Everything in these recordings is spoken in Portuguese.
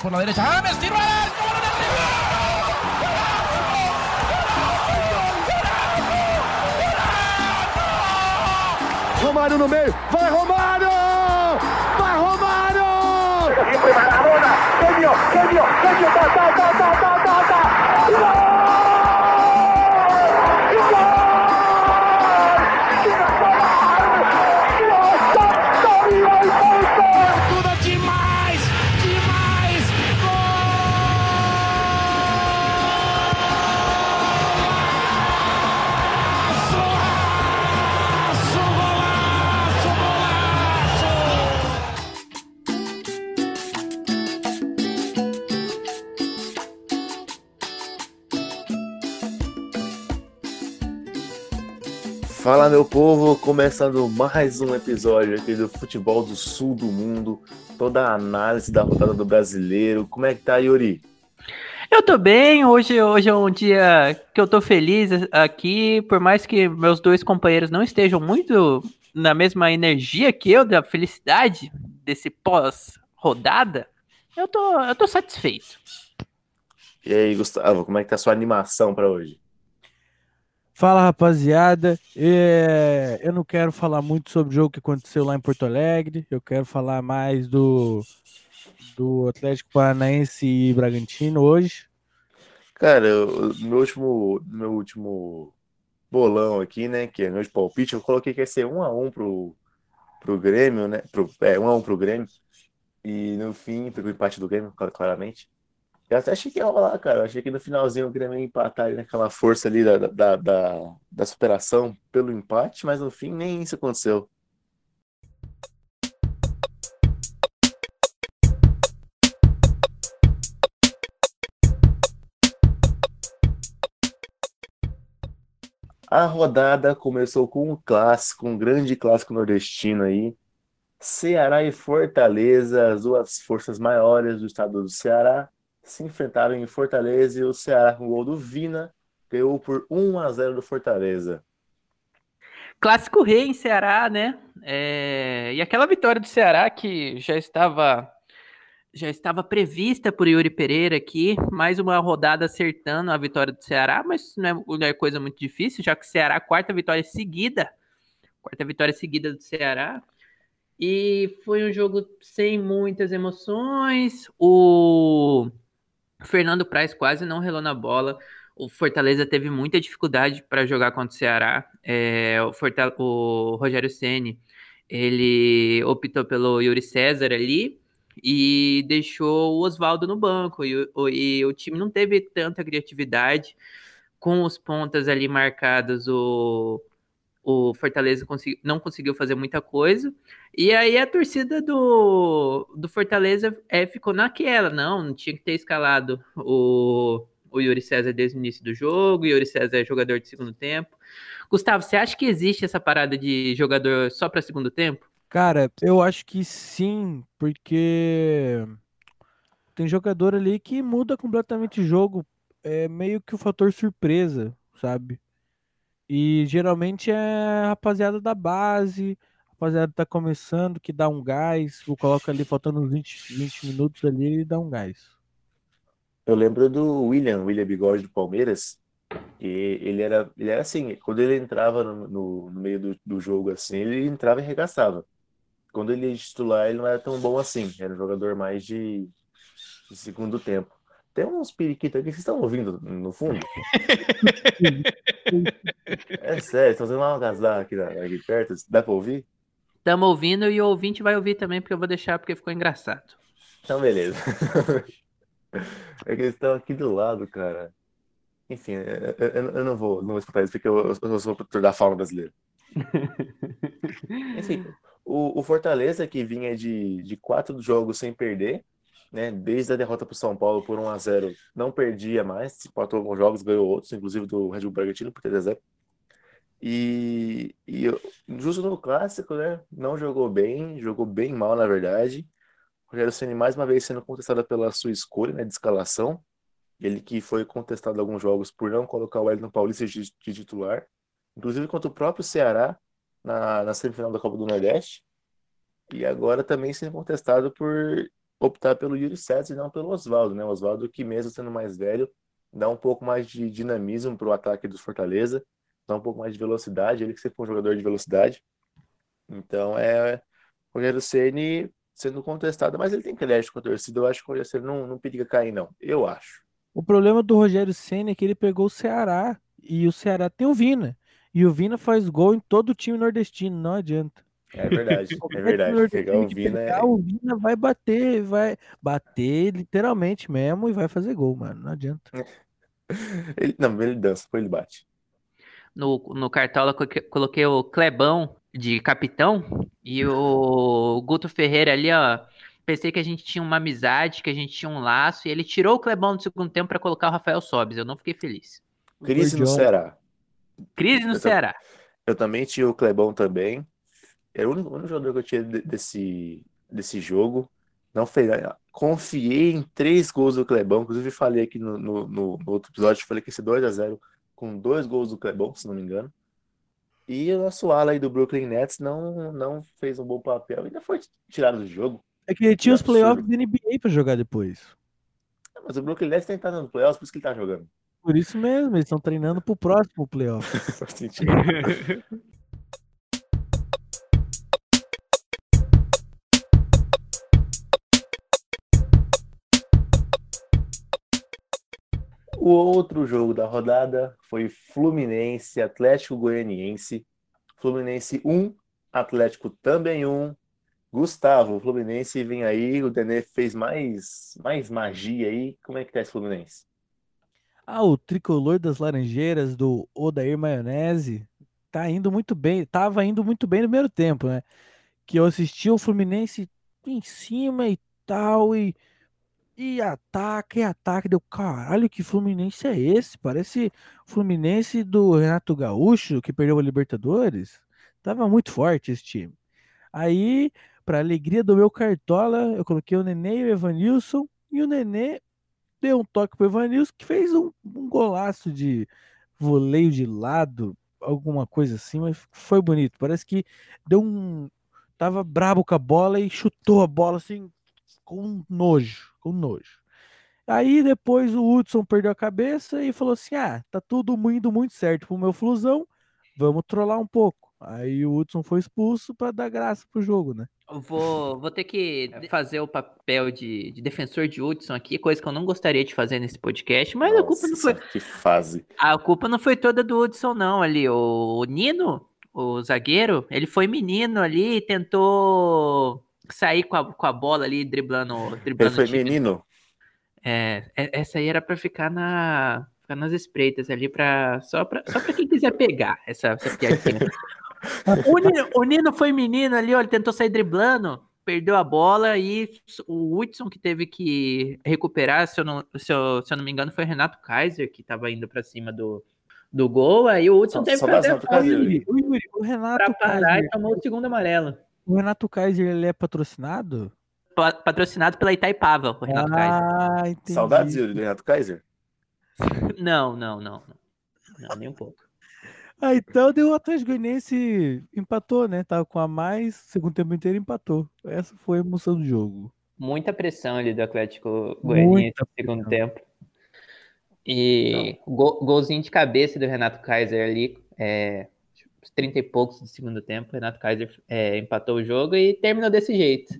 por la derecha. ¡James, tiro al arco! Romário no meio, vai Romário! Vai Romário! Siempre Maradona, genio, genio, genio, ta, ta, ta, ta, ta, ta, ta. Fala meu povo, começando mais um episódio aqui do Futebol do Sul do Mundo, toda a análise da rodada do brasileiro. Como é que tá, Yuri? Eu tô bem, hoje, hoje é um dia que eu tô feliz aqui, por mais que meus dois companheiros não estejam muito na mesma energia que eu, da felicidade desse pós-rodada, eu tô, eu tô satisfeito. E aí, Gustavo, como é que tá a sua animação para hoje? Fala rapaziada, é, eu não quero falar muito sobre o jogo que aconteceu lá em Porto Alegre, eu quero falar mais do, do Atlético Paranaense e Bragantino hoje. Cara, no meu último, meu último bolão aqui, né, que é meu palpite, eu coloquei que ia ser 1 a 1 pro, pro Grêmio, né, pro, é, 1 a 1 pro Grêmio, e no fim, pegou empate do Grêmio, claramente. Eu até achei que ia rolar, cara. Eu achei que no finalzinho o Grêmio ia empatar ali naquela força ali da, da, da, da superação pelo empate, mas no fim nem isso aconteceu. A rodada começou com um clássico, um grande clássico nordestino aí. Ceará e Fortaleza, as duas forças maiores do estado do Ceará, se enfrentaram em Fortaleza e o Ceará com o gol do Vina ganhou por 1 a 0 do Fortaleza. Clássico rei em Ceará, né? É... E aquela vitória do Ceará que já estava já estava prevista por Yuri Pereira aqui, mais uma rodada acertando a vitória do Ceará, mas não é, não é coisa muito difícil, já que o Ceará, quarta vitória seguida, quarta vitória seguida do Ceará, e foi um jogo sem muitas emoções, o Fernando Praz quase não relou na bola. O Fortaleza teve muita dificuldade para jogar contra o Ceará. É, o, Fortal o Rogério Ceni ele optou pelo Yuri César ali e deixou o Oswaldo no banco. E, o, e o time não teve tanta criatividade com os pontas ali marcados. O, o Fortaleza não conseguiu fazer muita coisa. E aí a torcida do, do Fortaleza é, ficou naquela, não, não tinha que ter escalado o, o Yuri César desde o início do jogo, o Yuri César é jogador de segundo tempo. Gustavo, você acha que existe essa parada de jogador só para segundo tempo? Cara, eu acho que sim, porque tem jogador ali que muda completamente o jogo, é meio que o fator surpresa, sabe? E geralmente é rapaziada da base, rapaziada tá começando, que dá um gás, ou coloca ali faltando uns 20, 20 minutos ali e dá um gás. Eu lembro do William, William Bigode do Palmeiras, que ele era, ele era assim, quando ele entrava no, no, no meio do, do, jogo assim, ele entrava e arregaçava. Quando ele ia titular, ele não era tão bom assim, era um jogador mais de, de segundo tempo. Tem uns periquitos aqui, vocês estão ouvindo no fundo? é sério, estão fazendo uma algazarra aqui, aqui perto, dá pra ouvir? Estamos ouvindo e o ouvinte vai ouvir também, porque eu vou deixar porque ficou engraçado. Então, beleza. é que eles estão aqui do lado, cara. Enfim, eu, eu, eu não vou, não vou escutar isso, porque eu, eu sou protetor da fauna brasileira. Enfim, o, o, Fortaleza, que vinha de, de quatro jogos sem perder, né? Desde a derrota para o São Paulo por 1 a 0 não perdia mais, empatou alguns jogos, ganhou outros, inclusive do Red Bull Bragantino por 3 a 0 e, e justo no clássico, né? Não jogou bem, jogou bem mal, na verdade. O Rogério Ceni mais uma vez sendo contestado pela sua escolha né, de escalação. Ele que foi contestado alguns jogos por não colocar o Wellington Paulista de, de titular. Inclusive contra o próprio Ceará na, na semifinal da Copa do Nordeste. E agora também sendo contestado por optar pelo Yuri César e não pelo Oswaldo, né? O Oswaldo que mesmo sendo mais velho, dá um pouco mais de dinamismo para o ataque do Fortaleza, dá um pouco mais de velocidade, ele que sempre foi um jogador de velocidade. Então é o Rogério Ceni sendo contestado, mas ele tem crédito com a torcida, eu acho que o Rogério Ceni não, não periga cair não, eu acho. O problema do Rogério Ceni é que ele pegou o Ceará e o Ceará tem o Vina. E o Vina faz gol em todo o time nordestino, não adianta. É verdade, é verdade. Pegar o Vina pegar, é... o Vina vai bater, vai bater literalmente mesmo e vai fazer gol, mano. Não adianta. Ele, não, ele dança, depois ele bate. No, no Cartola coloquei- coloquei o Clebão de capitão e o Guto Ferreira ali, ó. Pensei que a gente tinha uma amizade, que a gente tinha um laço, e ele tirou o Clebão no segundo tempo para colocar o Rafael Sobes. Eu não fiquei feliz. Crise no. Ceará. Crise no Eu tam- Ceará. Eu também tinha o Clebão também. Era o único, o único jogador que eu tinha de- desse, desse jogo. Não fez. Confiei em três gols do Clebão. Inclusive, falei aqui no, no, no- no outro episódio, falei que esse 2 a 0 com dois gols do Clebão, se não me engano. E o nosso ala aí do Brooklyn Nets não, não fez um bom papel. Ainda foi tirado do jogo. É que ele tinha os playoffs da NBA pra jogar depois. Mas o Brooklyn Nets tem que estar no playoffs, por isso que ele tá jogando. Por isso mesmo, eles estão treinando pro próximo playoff. Faz sentido. O outro jogo da rodada foi Fluminense, Atlético Goianiense. Fluminense 1, Atlético também 1. Gustavo, o Fluminense vem aí, o Denê fez mais, mais magia aí. Como é que tá esse Fluminense? Ah, o tricolor das Laranjeiras do Odair Maionese tá indo muito bem, tava indo muito bem no primeiro tempo, né? Que eu assisti o Fluminense em cima e tal, e, e ataque, e ataque, deu caralho, que Fluminense é esse? Parece Fluminense do Renato Gaúcho, que perdeu a Libertadores. Tava muito forte esse time. Aí, pra alegria do meu cartola, eu coloquei o Nenê e o Evanilson, e o Nenê deu um toque pro Evanilson, que fez um, um golaço de voleio de lado, alguma coisa assim, mas foi bonito. Parece que deu um. Tava brabo com a bola e chutou a bola assim, com nojo, com nojo. Aí depois o Hudson perdeu a cabeça e falou assim: ah, tá tudo indo muito certo pro meu flusão, vamos trollar um pouco. Aí o Hudson foi expulso pra dar graça pro jogo, né? Eu Vou, vou ter que fazer o papel de, de defensor de Hudson aqui, coisa que eu não gostaria de fazer nesse podcast, mas a culpa não foi. Nossa, que fase. A culpa não foi toda do Hudson, não. Ali, o Nino, o zagueiro, ele foi menino ali e tentou sair com a, com a bola ali, driblando. Ele driblando foi menino. É, é- essa aí era pra ficar na. Ficar nas espreitas ali, pra, só, pra, só pra quem quiser pegar essa, essa piadinha. o, Nino, o Nino foi menino ali, ó, ele tentou sair driblando, perdeu a bola e o Hudson que teve que recuperar, se eu não, se eu, se eu não me engano, foi o Renato Kaiser que tava indo pra cima do, do gol, aí o Hudson Só- teve só que fazer o, o pra Renato parar Kaiser, e tomou o segundo amarelo. O Renato Kaiser, ele é patrocinado? Pa- Patrocinado pela Itaipava, o Renato Kaiser. Ah, entendi. Saudades, Yuri, do Renato Kaiser? Não, não, não, não. Nem um pouco. Ah, então deu o Atlético Goianiense empatou, né? Tava com a mais, segundo tempo inteiro empatou. Essa foi a emoção do jogo. Muita pressão ali do Atlético Goianiense no segundo tempo. E gol- golzinho de cabeça do Renato Kaiser ali, é, 30 e poucos do segundo tempo. Renato Kaiser é, empatou o jogo e terminou desse jeito.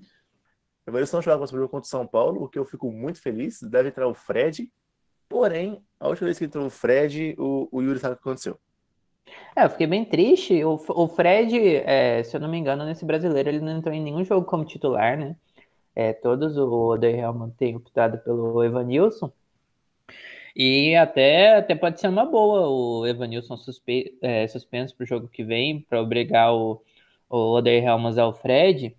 O Evanilson não joga o próximo jogo contra o São Paulo, o que eu fico muito feliz. Deve entrar o Fred. Porém, a última vez que entrou o Fred, o, o Yuri sabe o que aconteceu. É, eu fiquei bem triste. O, o Fred, é, se eu não me engano, nesse brasileiro, ele não entrou em nenhum jogo como titular, né? É, todos o Oder Helman tem optado pelo Evanilson. E até, até pode ser uma boa o Evanilson suspe, é, suspenso para o jogo que vem, para obrigar o, o Oder Helmans ao Fred,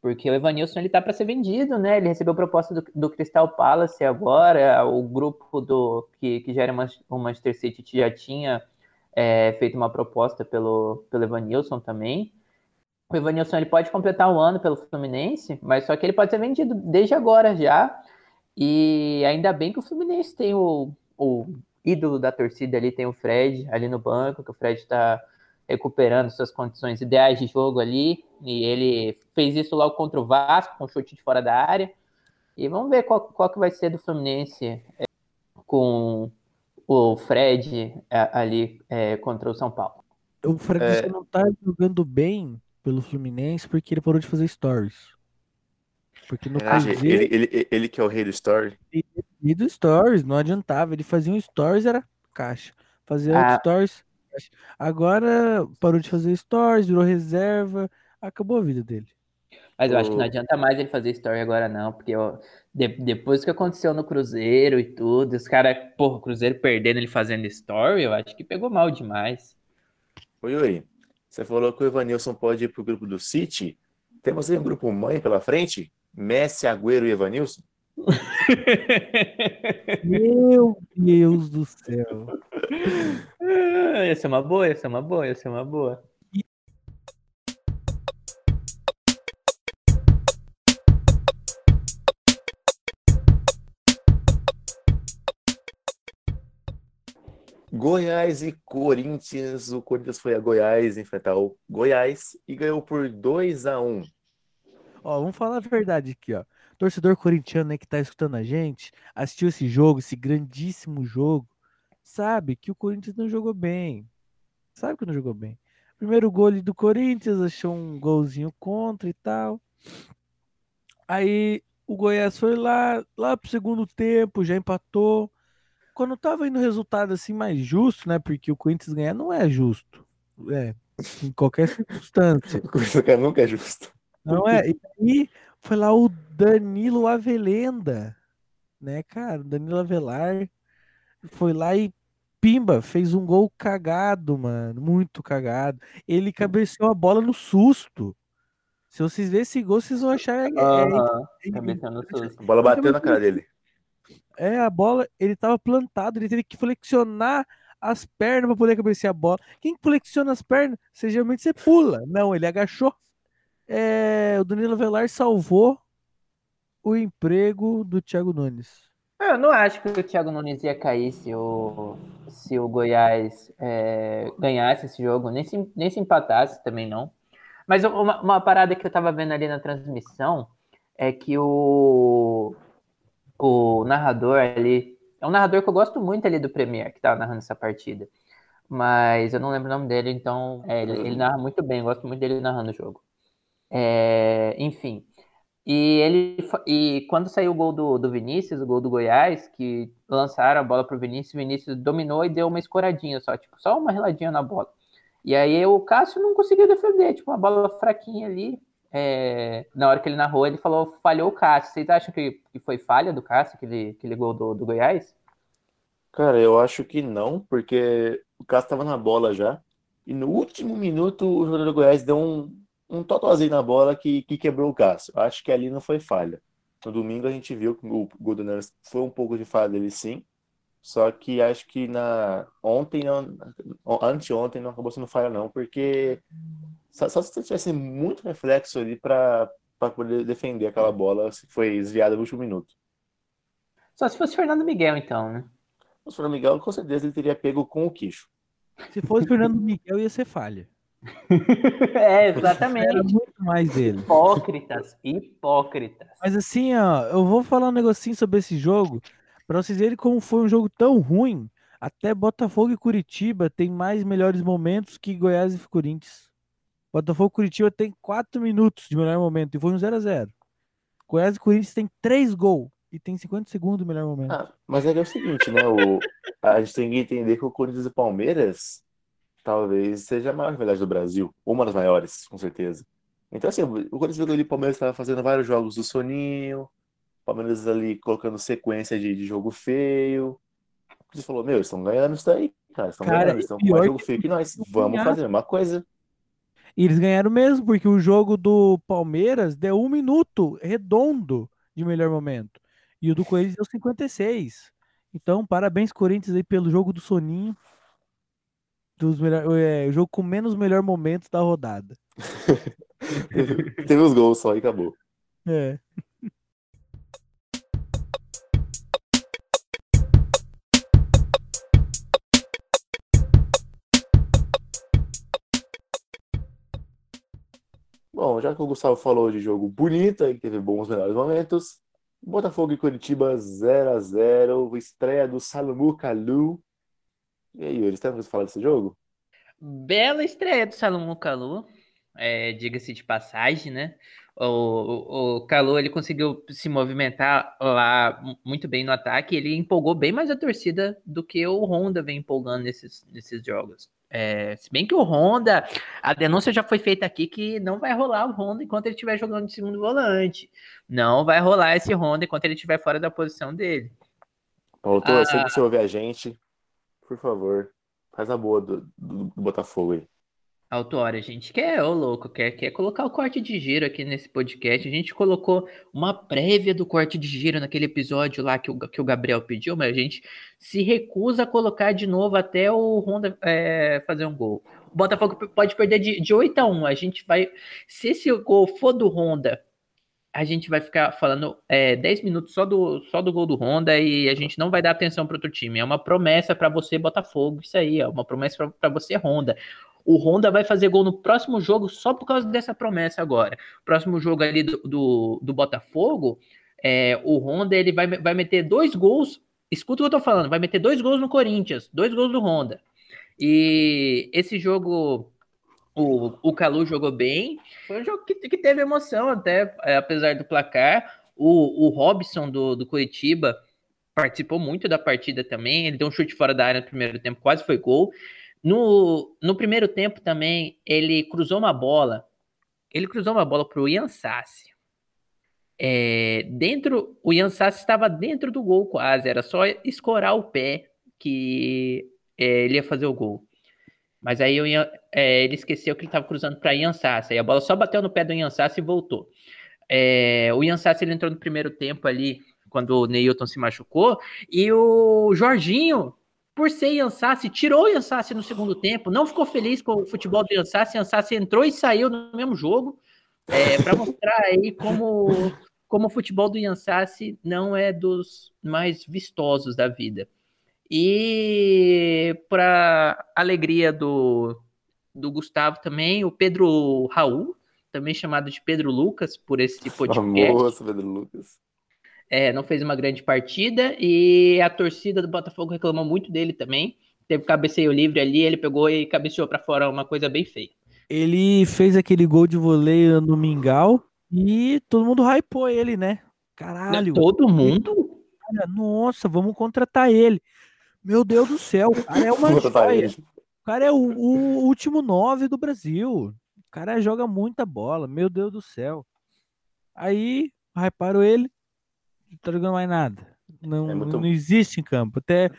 porque o Evanilson ele tá para ser vendido, né? Ele recebeu proposta do, do Crystal Palace agora, o grupo do que, que gera o Manchester City já tinha é, feito uma proposta pelo, pelo Evanilson também. O Evanilson ele pode completar o ano pelo Fluminense, mas só que ele pode ser vendido desde agora já. E ainda bem que o Fluminense tem o, o ídolo da torcida ali, tem o Fred ali no banco, que o Fred está recuperando suas condições ideais de jogo ali. E ele fez isso logo contra o Vasco, com chute de fora da área. E vamos ver qual, qual que vai ser do Fluminense é, com o Fred é, ali é, contra o São Paulo. O Fred É. não tá jogando bem pelo Fluminense porque ele parou de fazer stories. Porque no Ah, Cruzeiro, ele, ele, ele que é o rei do story. e do stories, não adiantava. Ele fazia um stories, era caixa. Fazia Ah. stories, caixa. Agora parou de fazer stories, virou reserva, acabou a vida dele. Mas eu acho que não O- adianta mais ele fazer story agora, não, porque ó, de- depois que aconteceu no Cruzeiro e tudo, os caras, porra, o Cruzeiro perdendo ele fazendo story, eu acho que pegou mal demais. Oi, oi. Você falou que o Evanilson pode ir pro grupo do City. Temos aí um grupo mãe pela frente? Messi, Agüero e Evanilson? Meu Deus do céu. Ah, ia ser uma boa, ia ser uma boa, ia ser uma boa. Goiás e Corinthians. O Corinthians foi a Goiás enfrentar o Goiás e ganhou por 2 a 1 Ó, vamos falar a verdade aqui, ó. Torcedor corintiano aí que tá escutando a gente, assistiu esse jogo, esse grandíssimo jogo, sabe que o Corinthians não jogou bem. Sabe que não jogou bem. Primeiro gol do Corinthians, achou um golzinho contra e tal. Aí o Goiás foi lá, lá pro segundo tempo, já empatou. Quando tava indo resultado assim mais justo, né? Porque o Corinthians ganhar não é justo. É, em qualquer circunstância. Coisa que nunca é justo. Não é? E aí foi lá o Danilo Avelenda, né, cara? O Danilo Avelar foi lá e pimba, fez um gol cagado, mano, muito cagado. Ele cabeceou a bola no susto. Se vocês verem esse gol, vocês vão achar é, Aham, é- cabeça no susto. A bola bateu na cara dele. é, a bola, ele tava plantado, ele teve que flexionar as pernas para poder cabecear a bola. Quem flexiona as pernas, você geralmente você pula. Não, ele agachou. É, o Danilo Velar salvou o emprego do Thiago Nunes. Eu não acho que o Thiago Nunes ia cair se o, se o Goiás é, ganhasse esse jogo, nem se, nem se empatasse também não. Mas uma, uma parada que eu tava vendo ali na transmissão é que o, o narrador ali. É um narrador que eu gosto muito ali do Premier, que tava narrando essa partida. Mas eu não lembro o nome dele, então é, ele, ele narra muito bem, eu gosto muito dele narrando o jogo. É, enfim. E ele e quando saiu o gol do, do Vinícius, o gol do Goiás, que lançaram a bola pro Vinícius, o Vinícius dominou e deu uma escoradinha só, tipo, só uma reladinha na bola. E aí o Cássio não conseguiu defender, tipo, uma bola fraquinha ali. É, na hora que ele narrou, ele falou, falhou o Cássio. Vocês acham que, que foi falha do Cássio, aquele, aquele gol do, do Goiás? Cara, eu acho que não, porque o Cássio tava na bola já. E no último minuto, o jogador do Goiás deu um, um totozinho na bola que, que quebrou o Cássio. Acho que ali não foi falha. No domingo a gente viu que o gol do Nunes foi um pouco de falha dele, sim. Só que acho que na ontem, não, anteontem, não acabou sendo falha, não, porque só, só se tivesse muito reflexo ali para poder defender aquela bola se foi desviada no último minuto. Só se fosse Fernando Miguel, então, né? O Fernando Miguel, com certeza, ele teria pego com o queixo. Se fosse Fernando Miguel, ia ser falha. é, Era exatamente. muito mais dele. Hipócritas, hipócritas. Mas assim, ó, eu vou falar um negocinho sobre esse jogo, pra vocês verem como foi um jogo tão ruim. Até Botafogo e Curitiba tem mais melhores momentos que Goiás e Corinthians. Botafogo e Curitiba tem 4 minutos de melhor momento e foi um 0x0. Goiás e Corinthians tem 3 gols e tem 50 segundos de melhor momento. Ah, mas é que é o seguinte, né? O, a gente tem que entender que o Corinthians e o Palmeiras talvez seja a maior rivalidade do Brasil. Uma das maiores, com certeza. Então, assim, o Corinthians ali, o Palmeiras estava fazendo vários jogos do Soninho, o Palmeiras ali colocando sequência de, de jogo feio. O Corinthians falou: Meu, eles estão ganhando isso daí, cara. Estão Cara, ganhando, eles estão com mais jogo feio que nós. Vamos ganharam. fazer uma coisa. E eles ganharam mesmo, porque o jogo do Palmeiras deu um minuto redondo de melhor momento. E o do Corinthians deu 56. Então, parabéns, Corinthians, aí pelo jogo do Soninho. Dos melhor, é, o jogo com menos melhor momentos da rodada. Teve os gols só e acabou. É. Bom, já que o Gustavo falou de jogo bonito e teve bons melhores momentos, Botafogo e Curitiba 0 a 0 estreia do Salomão Kalu. E aí, eles têm coisa pra falar desse jogo? Bela estreia do Salomão Kalu, é, diga-se de passagem, né? O, o, o Kalu ele conseguiu se movimentar lá muito bem no ataque, ele empolgou bem mais a torcida do que o Honda vem empolgando nesses, nesses jogos. É, se bem que o Honda, a denúncia já foi feita aqui que não vai rolar o Honda enquanto ele estiver jogando de segundo volante. Não vai rolar esse Honda enquanto ele estiver fora da posição dele. Paulo, ah, sempre que você ouvir a gente, por favor, faz a boa do, do, do Botafogo aí. Autora, a gente quer, ô louco, quer, quer colocar o corte de giro aqui nesse podcast. A gente colocou uma prévia do corte de giro naquele episódio lá que o, que o Gabriel pediu, mas a gente se recusa a colocar de novo até o Honda é, fazer um gol. O Botafogo pode perder de, de 8 a 1. A gente vai. Se esse gol for do Honda, a gente vai ficar falando é, 10 minutos só do, só do gol do Honda e a gente não vai dar atenção para outro time. É uma promessa para você, Botafogo, isso aí, é uma promessa para você, Honda. O Honda vai fazer gol no próximo jogo só por causa dessa promessa agora. Próximo jogo ali do, do, do Botafogo, é, o Honda ele vai, vai meter dois gols. Escuta o que eu tô falando, vai meter dois gols no Corinthians, dois gols do Honda. E esse jogo, o, o Calu jogou bem. Foi um jogo que, que teve emoção, até é, apesar do placar. O, o Robson do, do Curitiba participou muito da partida também. Ele deu um chute fora da área no primeiro tempo, quase foi gol. No, no primeiro tempo também, ele cruzou uma bola. Ele cruzou uma bola para o Ian Sassi. É, dentro, o Ian Sassi estava dentro do gol quase. Era só escorar o pé que é, ele ia fazer o gol. Mas aí Ian, é, ele esqueceu que ele estava cruzando para Ian Sassi. Aí a bola só bateu no pé do Ian Sassi e voltou. É, o Ian Sassi ele entrou no primeiro tempo ali, quando o Neilton se machucou. E o Jorginho por ser Yansassi, tirou o Yansassi no segundo tempo, não ficou feliz com o futebol do Yansassi, Yansassi entrou e saiu no mesmo jogo, é, para mostrar aí como, como o futebol do Yansassi não é dos mais vistosos da vida. E para alegria do, do Gustavo também, o Pedro Raul, também chamado de Pedro Lucas, por esse podcast. Famoso Pedro Lucas é, não fez uma grande partida e a torcida do Botafogo reclamou muito dele também. Teve cabeceio livre ali, ele pegou e cabeceou para fora uma coisa bem feia. Ele fez aquele gol de voleio no Mingau e todo mundo hypou ele, né? Caralho. Todo mundo? Nossa, vamos contratar ele. Meu Deus do céu, o cara é uma joia. O cara é o, o último nove do Brasil. O cara joga muita bola, meu Deus do céu. Aí, hyparam ele, não tá jogando mais nada. Não, é muito... não existe em campo. Até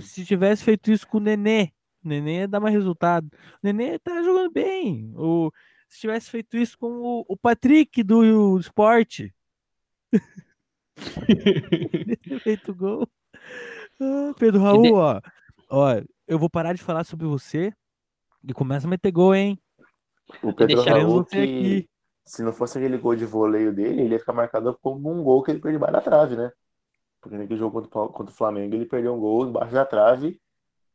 se tivesse feito isso com o Nenê, o Nenê ia dar mais resultado. O Nenê tá jogando bem. O, se tivesse feito isso com o, o Patrick do esporte. feito gol. Ah, Pedro Raul, ó. Ó, eu vou parar de falar sobre você e começa a meter gol, hein? O Pedro Raul que... aqui se não fosse aquele gol de voleio dele, ele ia ficar marcado como um gol que ele perdeu embaixo da trave, né? Porque naquele jogo contra, contra o Flamengo ele perdeu um gol embaixo da trave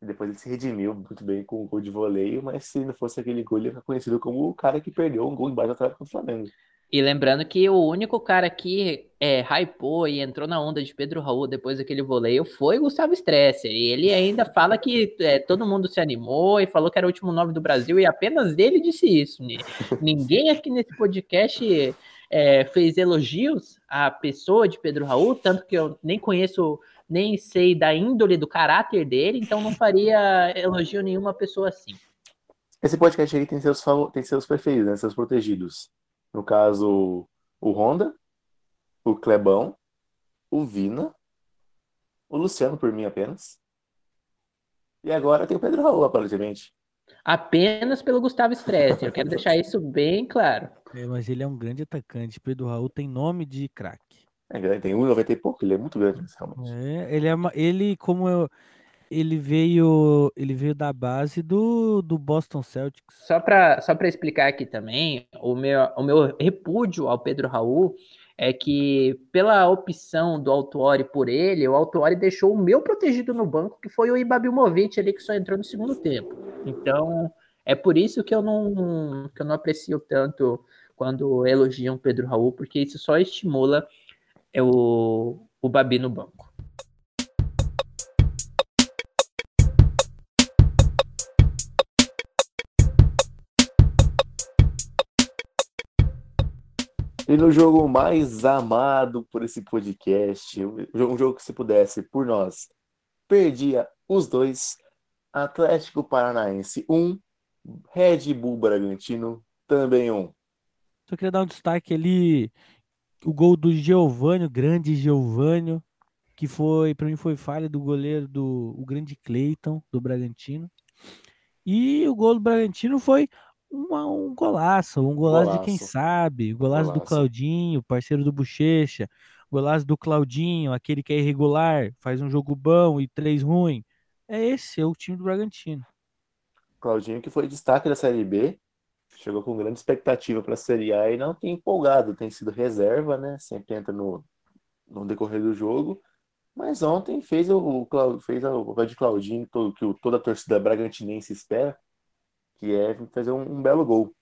e depois ele se redimiu muito bem com o gol de voleio, mas se não fosse aquele gol, ele ia ficar conhecido como o cara que perdeu um gol embaixo da trave contra o Flamengo. E lembrando que o único cara que é, hypou e entrou na onda de Pedro Raul depois daquele voleio foi o Gustavo Stresser. E ele ainda fala que é, todo mundo se animou e falou que era o último nove do Brasil, e apenas ele disse isso. Ninguém aqui nesse podcast é, fez elogios à pessoa de Pedro Raul, tanto que eu nem conheço, nem sei da índole do caráter dele, então não faria elogio nenhuma pessoa assim. Esse podcast aí tem seus, tem seus preferidos, né, seus protegidos. No caso, o Honda, o Clebão, o Vina, o Luciano por mim apenas. E agora tem o Pedro Raul, aparentemente. Apenas pelo Gustavo Stress. Eu quero deixar isso bem claro. É, mas ele é um grande atacante. Pedro Raul tem nome de craque. É, tem 1,90 e pouco, ele é muito grande, realmente. É, ele, é uma, ele como eu, ele veio, ele veio da base do, do Boston Celtics. Só para só explicar aqui também, o meu, o meu repúdio ao Pedro Raul é que pela opção do Autuori por ele, o Autuori deixou o meu protegido no banco, que foi o Ibabimovic ali que só entrou no segundo tempo. Então, é por isso que eu não que eu não aprecio tanto quando elogiam Pedro Raul, porque isso só estimula o, o Babi no banco. E no jogo mais amado por esse podcast, um jogo que se pudesse por nós, perdia os dois, Atlético Paranaense 1, um, Red Bull Bragantino também 1. Um. Só queria dar um destaque ali, o gol do Geovânio, grande Geovânio, que foi, para mim foi falha do goleiro do o grande Cleiton, do Bragantino. E o gol do Bragantino foi uma, um golaço, um golaço, golaço, de quem sabe, golaço, golaço, do Claudinho, parceiro do Bochecha, golaço do Claudinho, aquele que é irregular, faz um jogo bom e três ruim. É esse, é o time do Bragantino. Claudinho que foi destaque da Série B, chegou com grande expectativa para a Série A e não tem empolgado, tem sido reserva, né? Sempre entra no, no decorrer do jogo. Mas ontem fez o, o fez o papel de Claudinho, todo, que toda a torcida bragantinense espera que é fazer um, um belo gol.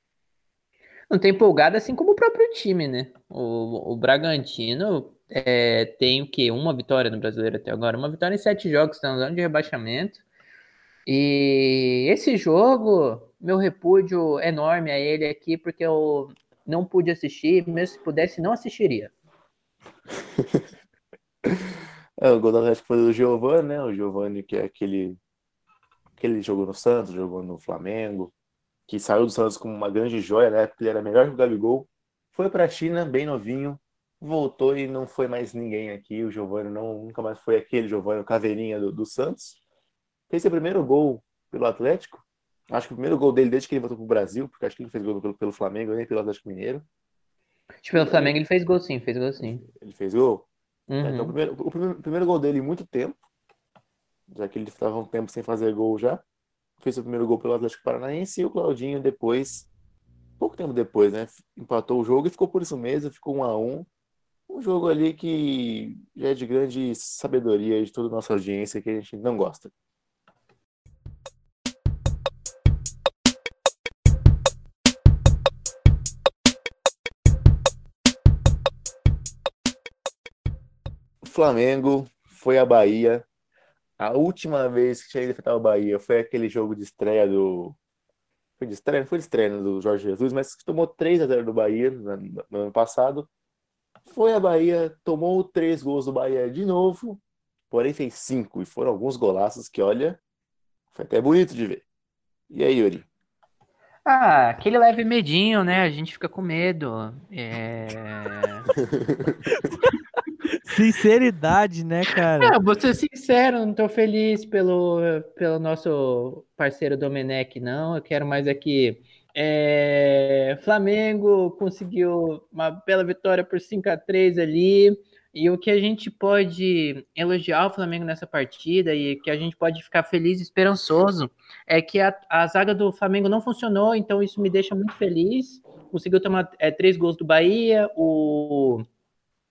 Não tem empolgado assim como o próprio time, né? O, o Bragantino é, tem o quê? Uma vitória no brasileiro até agora. Uma vitória em sete jogos, está no zona de rebaixamento. E esse jogo, meu repúdio enorme a ele aqui, porque eu não pude assistir, mesmo se pudesse, não assistiria. é, o gol do Atlético foi do Giovanni, né? O Giovanni, que é aquele que ele jogou no Santos, jogou no Flamengo, que saiu do Santos como uma grande joia, né? Porque ele era melhor que o Gabigol. Foi para a China, bem novinho, voltou e não foi mais ninguém aqui. O Giovanni não, nunca mais foi aquele Giovanni, o caveirinha do, do Santos. Fez seu primeiro gol pelo Atlético. Acho que o primeiro gol dele desde que ele voltou pro Brasil, porque acho que ele fez gol pelo, pelo Flamengo, nem pelo Atlético Mineiro. Acho que pelo Flamengo ele fez gol sim, fez gol sim. Ele fez gol? Uhum. Então, o primeiro, o primeiro, o primeiro gol dele em muito tempo já que ele estava um tempo sem fazer gol já. Fez o primeiro gol pelo Atlético Paranaense e o Claudinho depois, pouco tempo depois, né? Empatou o jogo e ficou por isso mesmo, ficou um a um. Um jogo ali que já é de grande sabedoria de toda a nossa audiência que a gente não gosta. Flamengo foi à Bahia a última vez que tinha ido enfrentar o Bahia foi aquele jogo de estreia do. Foi de estreia? Não foi de estreia né, do Jorge Jesus, mas que tomou 3 a 0 do Bahia no, no ano passado. Foi a Bahia, tomou três gols do Bahia de novo, porém fez cinco. E foram alguns golaços que, olha, foi até bonito de ver. E aí, Yuri? Ah, aquele leve medinho, né? A gente fica com medo. É... Sinceridade, né, cara? Não, vou ser sincero, não tô feliz pelo, pelo nosso parceiro Domenech, não. Eu quero mais aqui. É... Flamengo conseguiu uma bela vitória por 5 a 3 ali. E o que a gente pode elogiar o Flamengo nessa partida e que a gente pode ficar feliz e esperançoso é que a, a zaga do Flamengo não funcionou, então isso me deixa muito feliz. Conseguiu tomar é, três gols do Bahia, o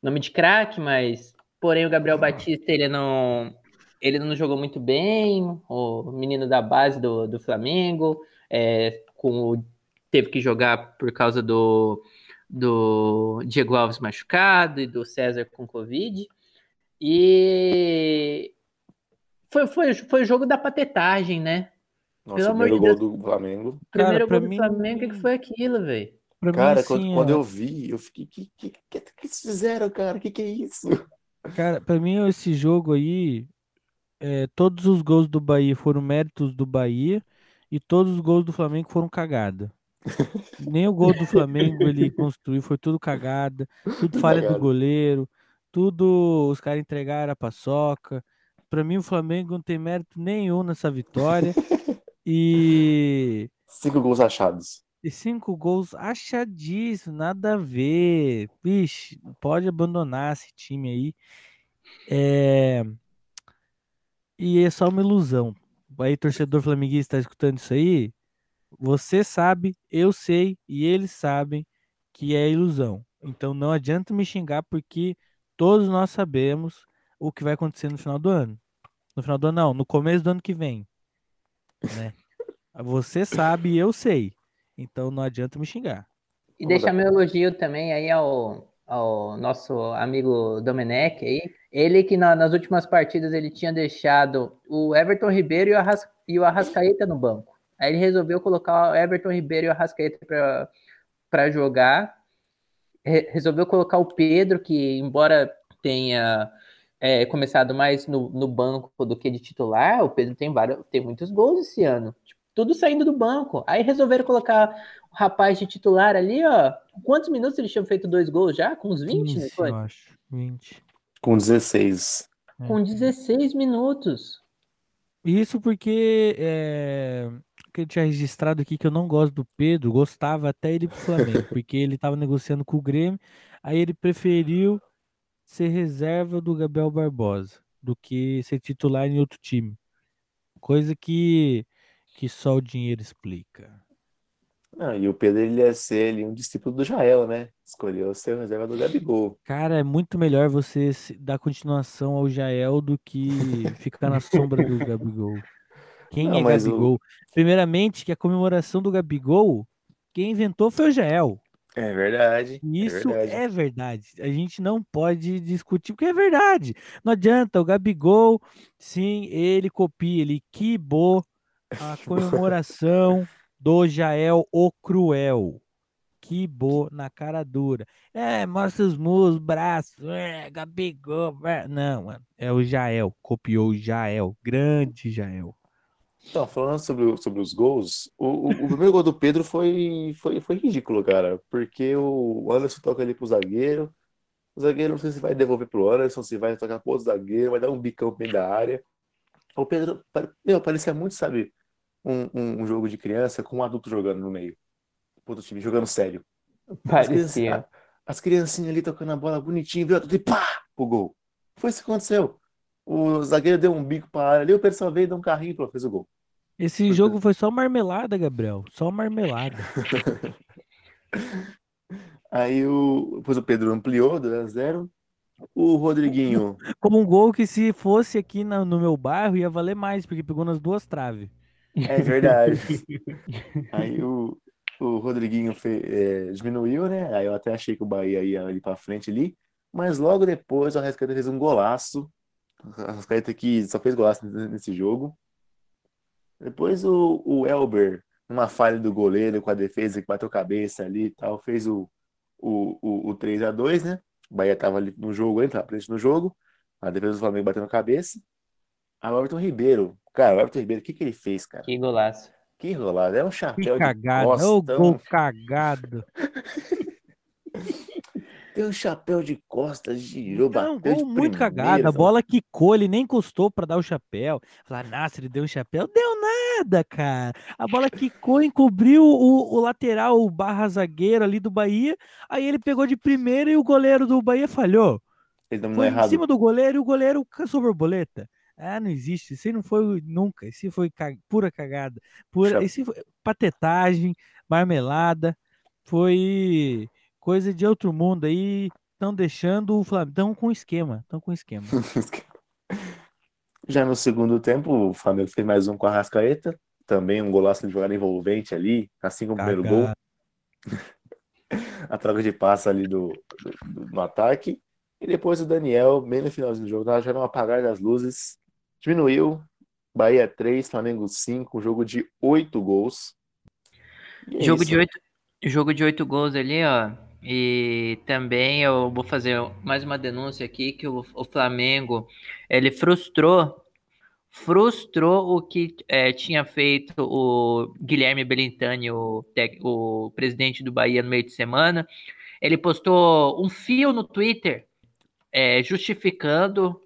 nome de craque, mas porém o Gabriel Batista ele não ele não jogou muito bem, o menino da base do, do Flamengo, é, com o, teve que jogar por causa do do Diego Alves machucado e do César com Covid. E foi, foi, foi o jogo da patetagem, né? Nossa, Pelo amor de Deus. gol do Flamengo. Primeiro Cara, gol do Flamengo, o que foi aquilo, velho? Cara, mim, quando, quando, eu vi, eu fiquei, que que, que, que eles fizeram, cara? Que que é isso? Cara, pra mim esse jogo aí, é, todos os gols do Bahia foram méritos do Bahia e todos os gols do Flamengo foram cagada. Nem o gol do Flamengo ele construiu, foi tudo cagada, tudo falha do goleiro, tudo os caras entregaram a paçoca. Para mim, o Flamengo não tem mérito nenhum nessa vitória. E. Cinco gols achados. E cinco gols achadíssimos, nada a ver. Vixe, pode abandonar esse time aí. É... E é só uma ilusão. Aí, torcedor flamenguista, tá escutando isso aí? Você sabe, eu sei e eles sabem que é ilusão. Então não adianta me xingar porque todos nós sabemos o que vai acontecer no final do ano. No final do ano, não, no começo do ano que vem. Né? Você sabe e eu sei. Então não adianta me xingar. E Vamos deixar meu elogio também aí ao, ao nosso amigo Domenech aí. Ele que na- nas últimas partidas ele tinha deixado o Everton Ribeiro e o, Arras, e o Arrascaeta no banco. Aí ele resolveu colocar o Everton Ribeiro e o Arrascaeta para jogar. Re- resolveu colocar o Pedro, que embora tenha é, começado mais no, no banco do que de titular, o Pedro tem, vários, tem muitos gols esse ano. Tipo, tudo saindo do banco. Aí resolveram colocar o rapaz de titular ali, ó. Quantos minutos ele tinha feito dois gols já? Com uns 20, não 15, foi? eu acho. 20. Com 16. É. Com 16 minutos. Isso porque é, que eu tinha registrado aqui que eu não gosto do Pedro, gostava até ele pro Flamengo, porque ele tava negociando com o Grêmio, aí ele preferiu ser reserva do Gabriel Barbosa do que ser titular em outro time. Coisa que, que só o dinheiro explica. Não, e o Pedro ele ia ser ali um discípulo do Jael, né? Escolheu ser o reserva do Gabigol. Cara, é muito melhor você dar continuação ao Jael do que ficar na sombra do Gabigol. Quem Não, é mas o- Gabigol? Primeiramente, que a comemoração do Gabigol, quem inventou foi o Jael. É verdade. E Isso é verdade. é verdade. A gente não pode discutir, porque é verdade. Não adianta, o Gabigol, sim, ele copia, ele quibou a comemoração do Jael o Cruel. Quibou na cara dura. É, mostra os muslos, braços, é, Gabigol. é. Não, mano, é o Jael, copiou o Jael, grande Jael. Então, falando sobre, sobre os gols, o, o, o primeiro gol do Pedro foi, foi, foi ridículo, cara. Porque o Anderson toca ali pro zagueiro. O zagueiro não sei se vai devolver pro Anderson, se vai tocar pro outro zagueiro, vai dar um bicão bem da área. O Pedro, meu, parecia muito, sabe, um, um, um jogo de criança com um adulto jogando no meio. Pro outro time, jogando sério. As, Parecia. as criancinhas ali tocando a bola bonitinho, viu? E pá! Pro gol. Foi isso que aconteceu. O zagueiro deu um bico pra área ali, o pessoal veio, deu um carrinho e fez o gol. Esse Foi jogo foi só marmelada, Gabriel. Só marmelada. Aí o, depois o Pedro ampliou, 2x0. O Rodriguinho, Como um gol que se fosse aqui na- no meu bairro ia valer mais, porque pegou nas duas traves. É verdade. Aí o, o Rodriguinho fe- é, diminuiu, né? Aí eu até achei que o Bahia ia ali pra frente ali. Mas logo depois o Arrascaeta fez um golaço. O Arrascaeta que só fez golaço nesse jogo. Depois o, o Elber, numa falha do goleiro com a defesa que bateu cabeça ali e tal, fez o, o, o, o 3x2, né? O Bahia tava ali no jogo, ele tava presente no jogo. A defesa do Flamengo batendo cabeça. Aí o Everton Ribeiro, cara, o Everton Ribeiro, o que que ele fez, cara? Que golaço. Que rolada, é um Que chapéu de costa, um- gol cagado. tem um chapéu de costa, girou, Não, bateu de gol muito cagado. A bola quicou, ele nem encostou pra dar o chapéu. Falar, nossa, ele deu um chapéu. Deu nada, cara. A bola quicou, encobriu o, o lateral, o barra zagueiro ali do Bahia. Aí ele pegou de primeira e o goleiro do Bahia falhou. Ele dominou Foi em errado. cima do goleiro e o goleiro caçou borboleta. Ah, não existe. Isso aí não foi nunca. Isso foi ca- pura cagada. Pura... Isso foi patetagem, marmelada. Foi coisa de outro mundo aí. Estão deixando o Flamengo. Estão com esquema. Estão com esquema. Já no segundo tempo, o Flamengo fez mais um com a Rascaeta. Também um golaço de jogada envolvente ali, assim como o primeiro gol. A troca de passe ali do, do- do- no ataque. E depois o Daniel, bem no finalzinho do jogo, já no apagar das luzes. Diminuiu. Bahia 3, Flamengo 5, um jogo de 8 gols. É Jogo isso. de oito, jogo de oito gols ali, ó. E também eu vou fazer mais uma denúncia aqui que o, o Flamengo ele frustrou frustrou o que é, tinha feito o Guilherme Belintani, o, o presidente do Bahia no meio de semana. Ele postou um fio no Twitter é, justificando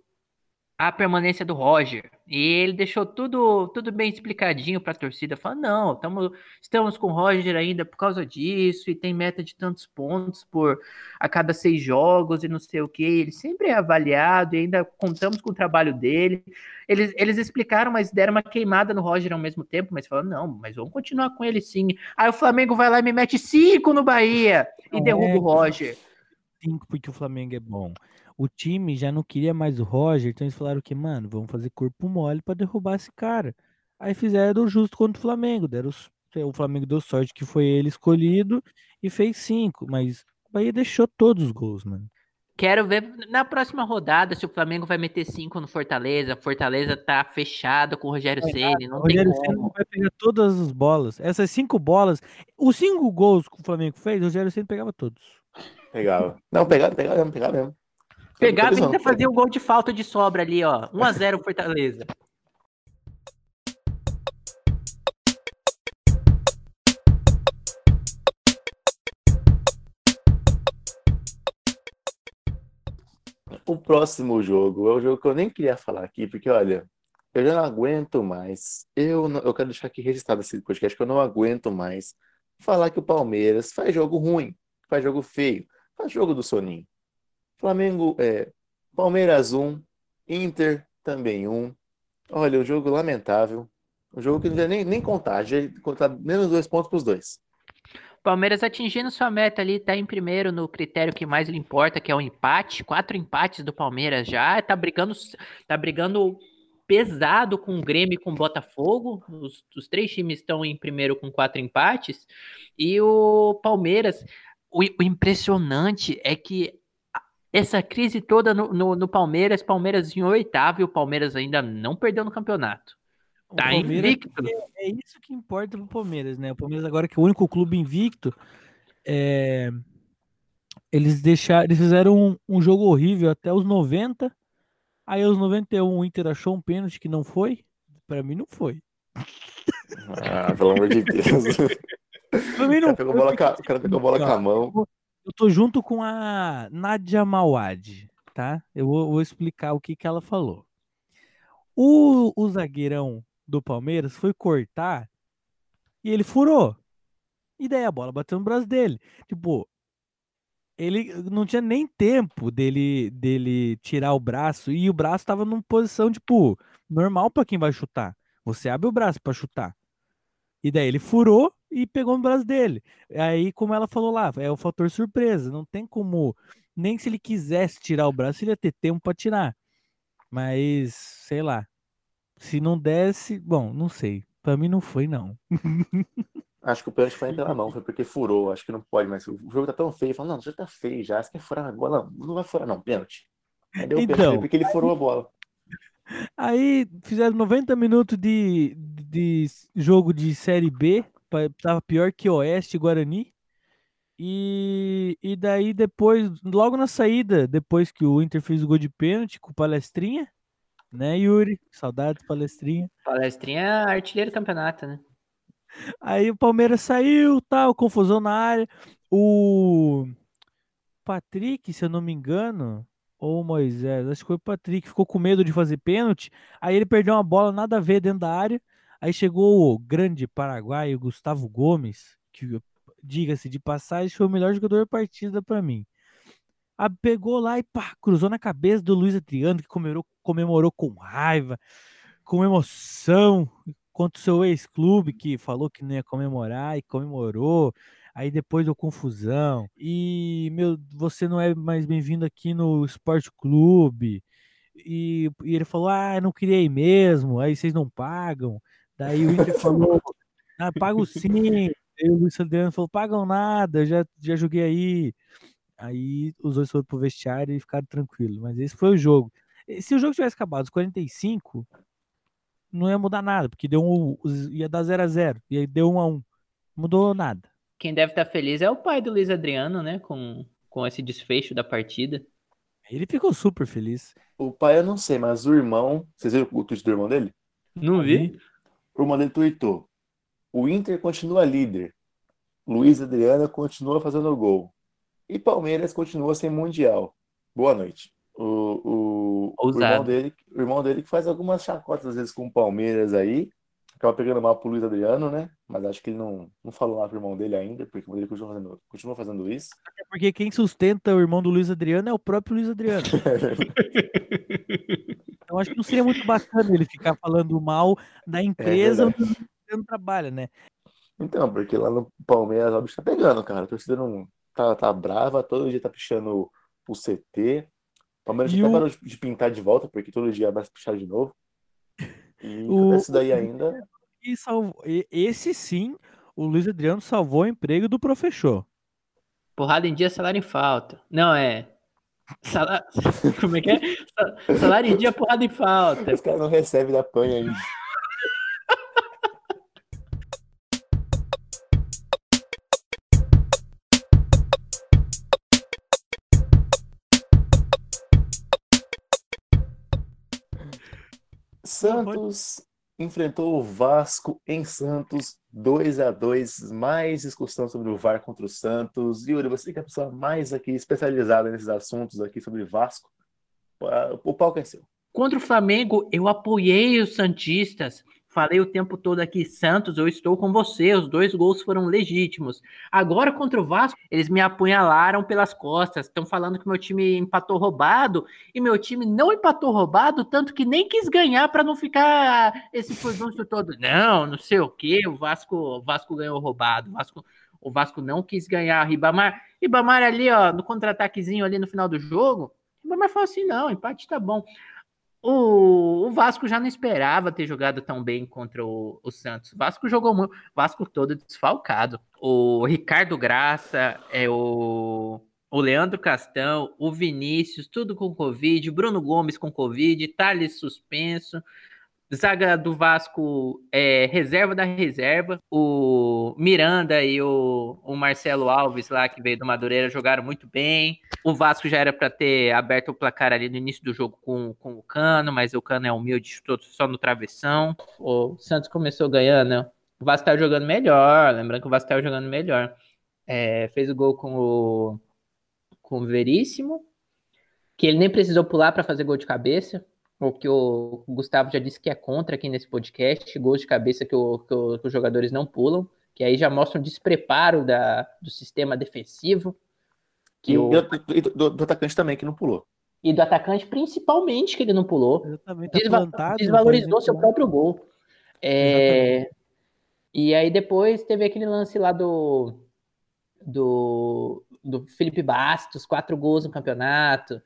a permanência do Roger. E ele deixou tudo, tudo bem explicadinho para a torcida, falando, não, tamo, estamos com o Roger ainda por causa disso, e tem meta de tantos pontos por a cada seis jogos e não sei o que. Ele sempre é avaliado e ainda contamos com o trabalho dele. Eles, eles explicaram, mas deram uma queimada no Roger ao mesmo tempo, mas falaram, não, mas vamos continuar com ele sim. Aí o Flamengo vai lá e me mete cinco no Bahia e Não derruba é, o Roger. Cinco porque o Flamengo é bom. O time já não queria mais o Roger, então eles falaram que, mano, vamos fazer corpo mole pra derrubar esse cara. Aí fizeram o justo contra o Flamengo. Deram, os- o Flamengo deu sorte que foi ele escolhido e fez cinco, mas o Bahia deixou todos os gols, mano. Quero ver na próxima rodada se o Flamengo vai meter cinco no Fortaleza. Fortaleza tá fechado com o Rogério Ceni, não o Rogério tem Ceni vai pegar todas as bolas. Essas cinco bolas, os cinco gols que o Flamengo fez, o Rogério Ceni pegava todos. Pegava. Não, pegava, pegava mesmo, pegava mesmo. Pegava e ainda fazia o gol de falta de sobra ali, ó. 1x0 Fortaleza. O próximo jogo é o jogo que eu nem queria falar aqui, porque olha, eu já não aguento mais. Eu, não- eu quero deixar aqui registrado esse podcast que eu não aguento mais falar que o Palmeiras faz jogo ruim, faz jogo feio, faz jogo do soninho. Flamengo é Palmeiras 1, Inter também 1. Olha, um jogo lamentável. Um jogo que não nem, nem contar, contar menos dois pontos para os dois. Palmeiras atingindo sua meta ali, tá em primeiro no critério que mais lhe importa, que é o empate. Quatro empates do Palmeiras já. Tá brigando, tá brigando pesado com o Grêmio e com o Botafogo. Os, os três times estão em primeiro com quatro empates. E o Palmeiras, o, o impressionante é que essa crise toda no, no, no Palmeiras, Palmeiras em oitavo e o Palmeiras ainda não perdeu no campeonato. O Tá invicto. É isso que importa pro Palmeiras, né? O Palmeiras agora que é o único clube invicto, é, eles deixaram, eles fizeram um, um jogo horrível até os 90. Aí aos 91 o Inter achou um pênalti que não foi. Pra mim não foi. Ah, pelo amor de Deus. Pra mim O não cara pegou bola o cara pegou bola com a mão. Eu tô junto com a Nadia Mawad, tá? Eu vou, vou explicar o que que ela falou. O, o zagueirão do Palmeiras foi cortar e ele furou. E daí a bola bateu no braço dele. Tipo, ele não tinha nem tempo dele dele tirar o braço e o braço tava numa posição tipo normal pra quem vai chutar. Você abre o braço pra chutar. E daí ele furou e pegou no braço dele. Aí, como ela falou lá, é o fator surpresa. Não tem como. Nem se ele quisesse tirar o braço, ele ia ter tempo pra tirar. Mas, sei lá. Se não desse. Bom, não sei. Pra mim não foi, não. Acho que o pênalti foi pela mão, foi porque furou. Acho que não pode mais. O jogo tá tão feio. Falando, não, já tá feio já. Você quer furar a bola? Não, não vai furar, não. Pênalti. Aí deu o pênalti Então. porque ele furou a bola. Aí fizeram 90 minutos de, de jogo de Série B. Tava pior que Oeste Guarani. E, e daí depois, logo na saída, depois que o Inter fez o gol de pênalti com o Palestrinha, né, Yuri? Saudades, Palestrinha. Palestrinha é artilheiro campeonato, né? Aí o Palmeiras saiu, tal, confusão na área. O Patrick, se eu não me engano, ou Moisés, acho que foi o Patrick, ficou com medo de fazer pênalti. Aí ele perdeu uma bola nada a ver dentro da área. Aí chegou o grande paraguaio Gustavo Gomes, que, diga-se de passagem, foi o melhor jogador da partida pra mim. Ah, pegou lá e pá, cruzou na cabeça do Luiz Adriano, que comemorou, comemorou com raiva, com emoção, contra o seu ex-clube, que falou que não ia comemorar e comemorou. Aí depois deu confusão. E, meu, você não é mais bem-vindo aqui no Esporte Clube. E, e ele falou: Ah, não ir mesmo. Aí vocês não pagam. Daí o Inter falou: Ah, pago sim. Aí o Luiz Adriano falou: Pagam nada, eu já, já joguei aí. Aí os dois foram pro vestiário e ficaram tranquilos. Mas esse foi o jogo. Se o jogo tivesse acabado aos 45, não ia mudar nada, porque deu um, os- ia dar 0 a 0 e aí deu 1 a 1 Mudou nada. Quem deve estar feliz é o pai do Luiz Adriano, né? Com, com esse desfecho da partida. Ele ficou super feliz. O pai eu não sei, mas o irmão. Vocês viram o tweet do irmão dele? Não vi? O irmão dele tweetou. O Inter continua líder. Luiz Adriano continua fazendo gol. E Palmeiras continua sem Mundial. Boa noite. O, o, o irmão dele, o irmão dele que faz algumas chacotas às vezes com o Palmeiras aí. Acaba pegando mal pro Luiz Adriano, né? Mas acho que ele não, não falou lá pro irmão dele ainda, porque dele continua fazendo, continua fazendo isso. É porque quem sustenta o irmão do Luiz Adriano é o próprio Luiz Adriano. Então acho que não seria muito bacana ele ficar falando mal da empresa É onde o Luiz Adriano trabalha, né? Então, porque lá no Palmeiras o bicho tá pegando, cara. A torcida não tá, tá brava, todo dia tá pichando o CT. O Palmeiras E até o- parou de, pintar de volta, porque todo dia vai pichar de novo. E O- isso daí ainda. E salvou, esse sim, o Luiz Adriano salvou o emprego do professor. Porrada em dia, salário em falta. Não, é. Sala... Como é que é? Sa- Salário em dia, porrada em falta. Os caras não recebem da panha ainda. Santos enfrentou o Vasco em Santos, 2 a 2 mais discussão sobre o VAR contra o Santos. Yuri, você que é a pessoa mais aqui especializada nesses assuntos aqui sobre Vasco, o palco é seu. Contra o Flamengo, eu apoiei os Santistas. Falei o tempo todo aqui, Santos, eu estou com você. Os dois gols foram legítimos. Agora, contra o Vasco, eles me apunhalaram pelas costas. Estão falando que meu time empatou roubado. E meu time não empatou roubado, tanto que nem quis ganhar para não ficar esse furdunço todo. Não, não sei o que. O Vasco, o Vasco ganhou roubado. O Vasco, o Vasco não quis ganhar. Ribamar, Ribamar ali, ó, no contra-ataquezinho ali no final do jogo. Ribamar falou assim: não, empate tá bom. O, o, Vasco já não esperava ter jogado tão bem contra o, o Santos. O Vasco jogou muito, o Vasco todo desfalcado. O Ricardo Graça, é o, o Leandro Castão, o Vinícius, tudo com Covid, Bruno Gomes com Covid, Thales suspenso. Zaga do Vasco é reserva da reserva. O Miranda e o, o Marcelo Alves lá, que veio do Madureira, jogaram muito bem. O Vasco já era para ter aberto o placar ali no início do jogo com, com o Cano, mas o Cano é humilde, chutou só no travessão. O Santos começou ganhando. né? O Vasco estava jogando melhor, lembrando que o Vasco estava jogando melhor. É, fez o gol com o, com o Veríssimo, que ele nem precisou pular para fazer gol de cabeça o que o Gustavo já disse que é contra aqui nesse podcast, gols de cabeça que, o, que, o, que os jogadores não pulam, que aí já mostra um despreparo da, do sistema defensivo. Que e o, do, do, atacante também, que não pulou. E do atacante, principalmente, que ele não pulou. Exatamente, tá Desva plantado, desvalorizou seu próprio gol. É, e aí depois teve aquele lance lá do, do, do Felipe Bastos, quatro gols no campeonato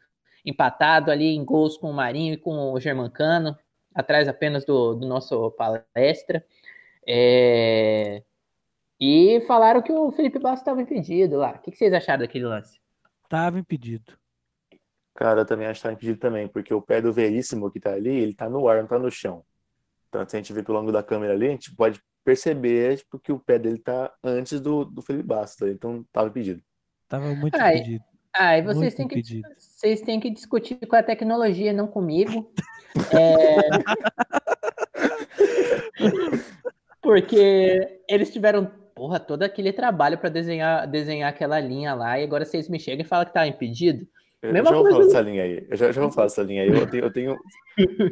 empatado ali em gols com o Marinho e com o Germancano, atrás apenas do, do nosso palestra. É... E falaram que o Felipe Bastos estava impedido lá. O que, que, vocês acharam daquele lance? Tava impedido. Cara, eu também acho que tá impedido também, porque o pé do Veríssimo que tá ali, ele tá no ar, não tá no chão. Então, se a gente vê pelo ângulo da câmera ali, a gente pode perceber tipo, que o pé dele tá antes do, do Felipe Bastos, então tava impedido. Tava muito ah, impedido. Ah, e vocês têm, que, vocês têm que discutir com a tecnologia, não comigo. É... Porque eles tiveram, porra, todo aquele trabalho para desenhar, desenhar aquela linha lá, e agora vocês me chegam e falam que tá impedido. Eu Mesma já vou falar dessa linha aí. Eu já, já vou falar dessa linha aí. Eu tenho. Eu tenho...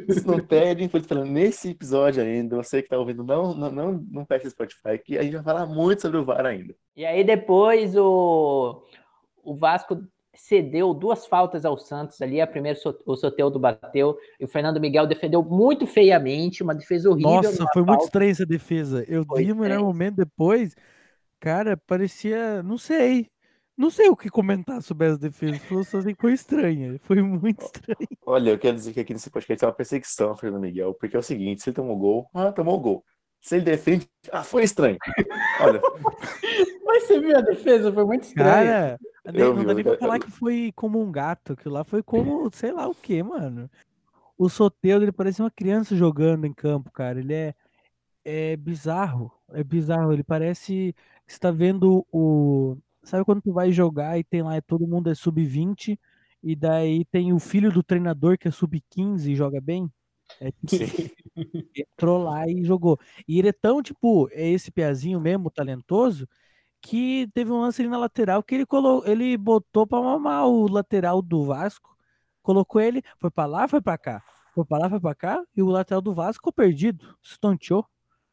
Se não perdem, foi falando nesse episódio ainda. Você que tá ouvindo, não, não, não, não fecha o Spotify, que a gente vai falar muito sobre o VAR ainda. E aí depois o o Vasco cedeu duas faltas ao Santos ali, a primeira o Soteudo bateu e o Fernando Miguel defendeu muito feiamente, uma defesa horrível. Nossa, foi falta. muito estranha essa defesa. Eu foi vi no melhor momento depois, cara, parecia, não sei, não sei o que comentar sobre essa defesa, foi, assim, foi estranha, foi muito estranho. Olha, eu quero dizer que aqui nesse podcast é uma perseguição, Fernando Miguel, porque é o seguinte, se ele tomou gol, ah, tomou gol. Se ele defende, ah, foi estranho. Olha. Mas você viu a defesa? Foi muito estranho. Cara, eu não vi, dá nem pra falar que foi como um gato. Aquilo lá foi como, sei lá o que, mano. O Soteudo, ele parece uma criança jogando em campo, cara. Ele é, é bizarro. É bizarro. Ele parece que você tá vendo o. Sabe quando tu vai jogar e tem lá, todo mundo é sub-20, e daí tem o filho do treinador que é sub-15 e joga bem? É tipo, entrou lá e jogou. E ele é tão, tipo, é esse peazinho mesmo, talentoso, que teve um lance ali na lateral que ele, colo... ele botou pra mamar o lateral do Vasco, colocou ele, foi pra lá, foi pra cá. Foi pra lá, foi pra cá, e o lateral do Vasco ficou perdido, estonteou.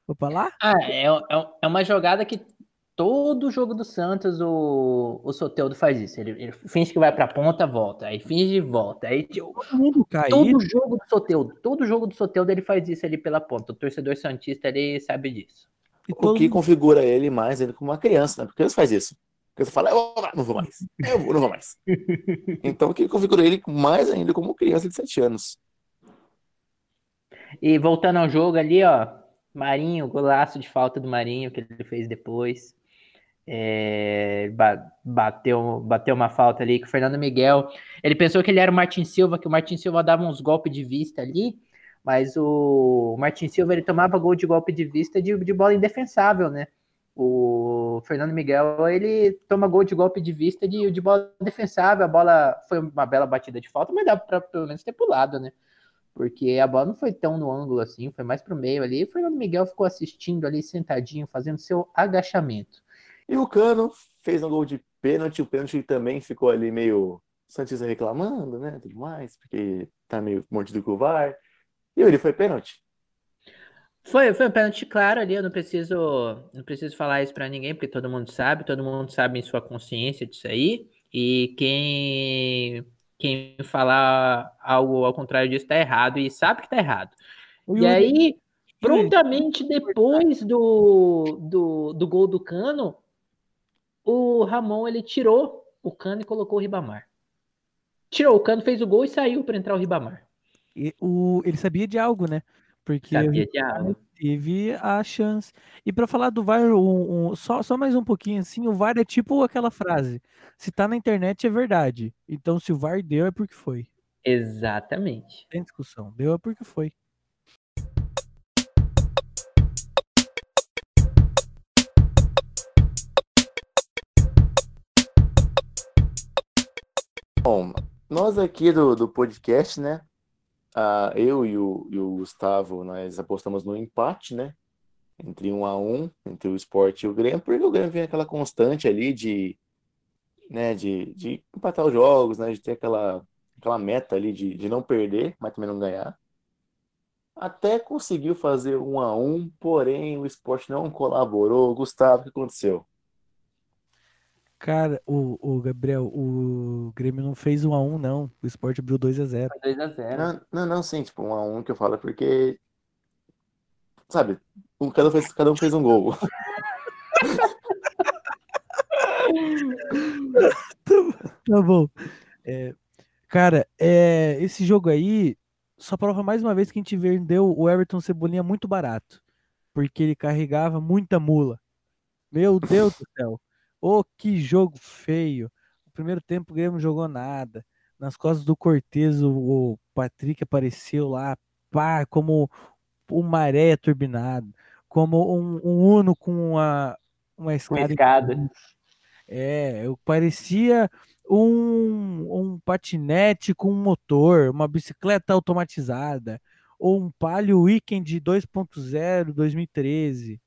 Foi pra lá? Ah, é, é, é uma jogada que todo jogo do Santos o, o Soteudo faz isso. Ele, ele finge que vai pra ponta, volta. Aí finge volta. Aí tipo, todo jogo do Soteudo, todo jogo do Soteudo ele faz isso ali pela ponta. O torcedor santista ele sabe disso. E o que configura ele mais ainda como uma criança, né? Porque ele faz isso. Porque você fala, eu não vou mais, eu vou, não vou mais. então o que configura ele mais ainda como criança de 7 anos. E voltando ao jogo ali, ó, Marinho, golaço de falta do Marinho que ele fez depois. É, ba- bateu, bateu uma falta ali que o Fernando Miguel. Ele pensou que ele era o Martin Silva, que o Martin Silva dava uns golpes de vista ali, mas o Martin Silva ele tomava gol de golpe de vista de, de bola indefensável, né? O Fernando Miguel ele toma gol de golpe de vista de, de bola defensável. A bola foi uma bela batida de falta, mas dá para pelo menos ter pulado, né? Porque a bola não foi tão no ângulo assim, foi mais pro meio ali. O Fernando Miguel ficou assistindo ali, sentadinho, fazendo seu agachamento. E o Cano fez um gol de pênalti, o pênalti também ficou ali meio Santista reclamando, né, tudo mais, porque tá meio mordido com o VAR. E ele foi pênalti. Foi, foi um pênalti claro ali, eu não preciso, não preciso falar isso pra ninguém, porque todo mundo sabe, todo mundo sabe em sua consciência disso aí. E quem quem falar algo ao contrário disso tá errado e sabe que tá errado. E aí, prontamente depois do, do, do gol do Cano, o Ramon ele tirou o Cano e colocou o Ribamar. Tirou o Cano, fez o gol e saiu para entrar o Ribamar. E o, ele sabia de algo, né? Porque Sabia de algo. teve a chance. E pra falar do VAR, um- um- só, só mais um pouquinho assim, o VAR é tipo aquela frase: se tá na internet é verdade. Então, se o VAR deu é porque foi. Exatamente. Tem discussão. Deu é porque foi. Bom, nós aqui do, do podcast, né? Ah, eu e o, e o Gustavo, nós apostamos no empate, né? Entre um a um, entre o Sport e o Grêmio, porque o Grêmio vem aquela constante ali de, né, de, de empatar os jogos, né? De ter aquela, aquela meta ali de, de não perder, mas também não ganhar. Até conseguiu fazer um a um, porém o Sport não colaborou. Gustavo, o que aconteceu? Cara, o, o Gabriel, o Grêmio não fez 1 a 1 não. O Sport abriu 2 a 0 2x0. Não, não, não, sim, tipo, um a um que eu falo é porque, sabe, um, cada, um fez, cada um fez um gol. Tá bom. É, cara, é, esse jogo aí só prova mais uma vez que a gente vendeu o Everton Cebolinha muito barato. Porque ele carregava muita mula. Meu Deus do céu. Ô, que jogo feio. O primeiro tempo o Grêmio não jogou nada. Nas costas do Cortez, o, o Patrick apareceu lá, pá, como um maré turbinado. Como um, um Uno com uma, uma escada. escada. É, eu parecia um, um patinete com um motor, uma bicicleta automatizada, ou um Palio Weekend 2.0 2013.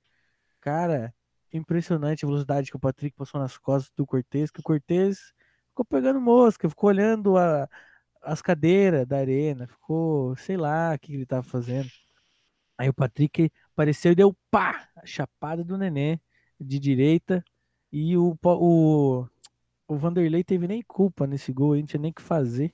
Cara, impressionante a velocidade que o Patrick passou nas costas do Cortez, que o Cortez ficou pegando mosca, ficou olhando a- as cadeiras da arena, ficou, sei lá, o que ele tava fazendo. Aí o Patrick apareceu e deu pá, a chapada do Nenê de direita. E o, o, o Vanderlei teve nem culpa nesse gol, a gente tinha nem que fazer.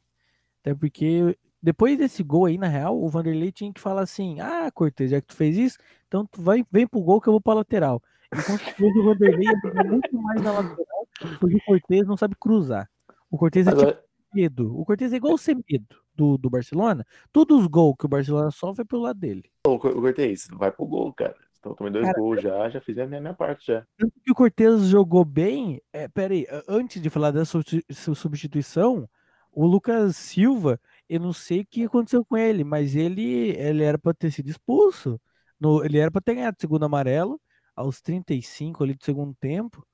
Até porque depois desse gol aí, na real, o Vanderlei tinha que falar assim: Ah, Cortez, já que tu fez isso, então tu vai, vem pro gol que eu vou pra lateral. E certeza o Vanderlei jogar muito mais na lateral, porque o Cortez não sabe cruzar. O Cortez é tipo Agora, medo. O Cortez é igual o Semedo do, do Barcelona. Todos os gols que o Barcelona sofre é pelo lado dele. o Cor- o Cortez, vai pro gol, cara. Então, tomei dois Cara, gols já, já fiz a minha, minha parte já. Tanto que o Cortez jogou bem. É, peraí, antes de falar dessa substi- su- substituição, o Lucas Silva, eu não sei o que aconteceu com ele, mas ele, ele era para ter sido expulso. No, ele era para ter ganhado o segundo amarelo aos 35 ali do segundo tempo.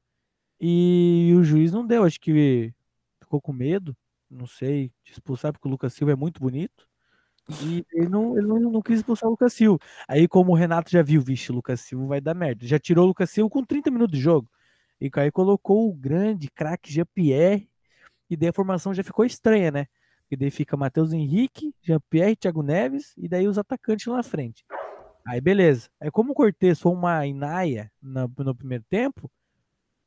E o juiz não deu, acho que ficou com medo, não sei, de expulsar, porque o Lucas Silva é muito bonito. E ele não, ele não, não quis expulsar o Lucas Silva. Aí, como o Renato já viu, vixe, o Lucas Silva vai dar merda. Já tirou o Lucas Silva com 30 minutos de jogo. E aí colocou o grande craque Jean-Pierre. E daí a formação já ficou estranha, né? E daí fica Matheus Henrique, Jean-Pierre, Thiago Neves e daí os atacantes lá na frente. Aí beleza. Aí como o Cortez foi uma inaia no, no primeiro tempo,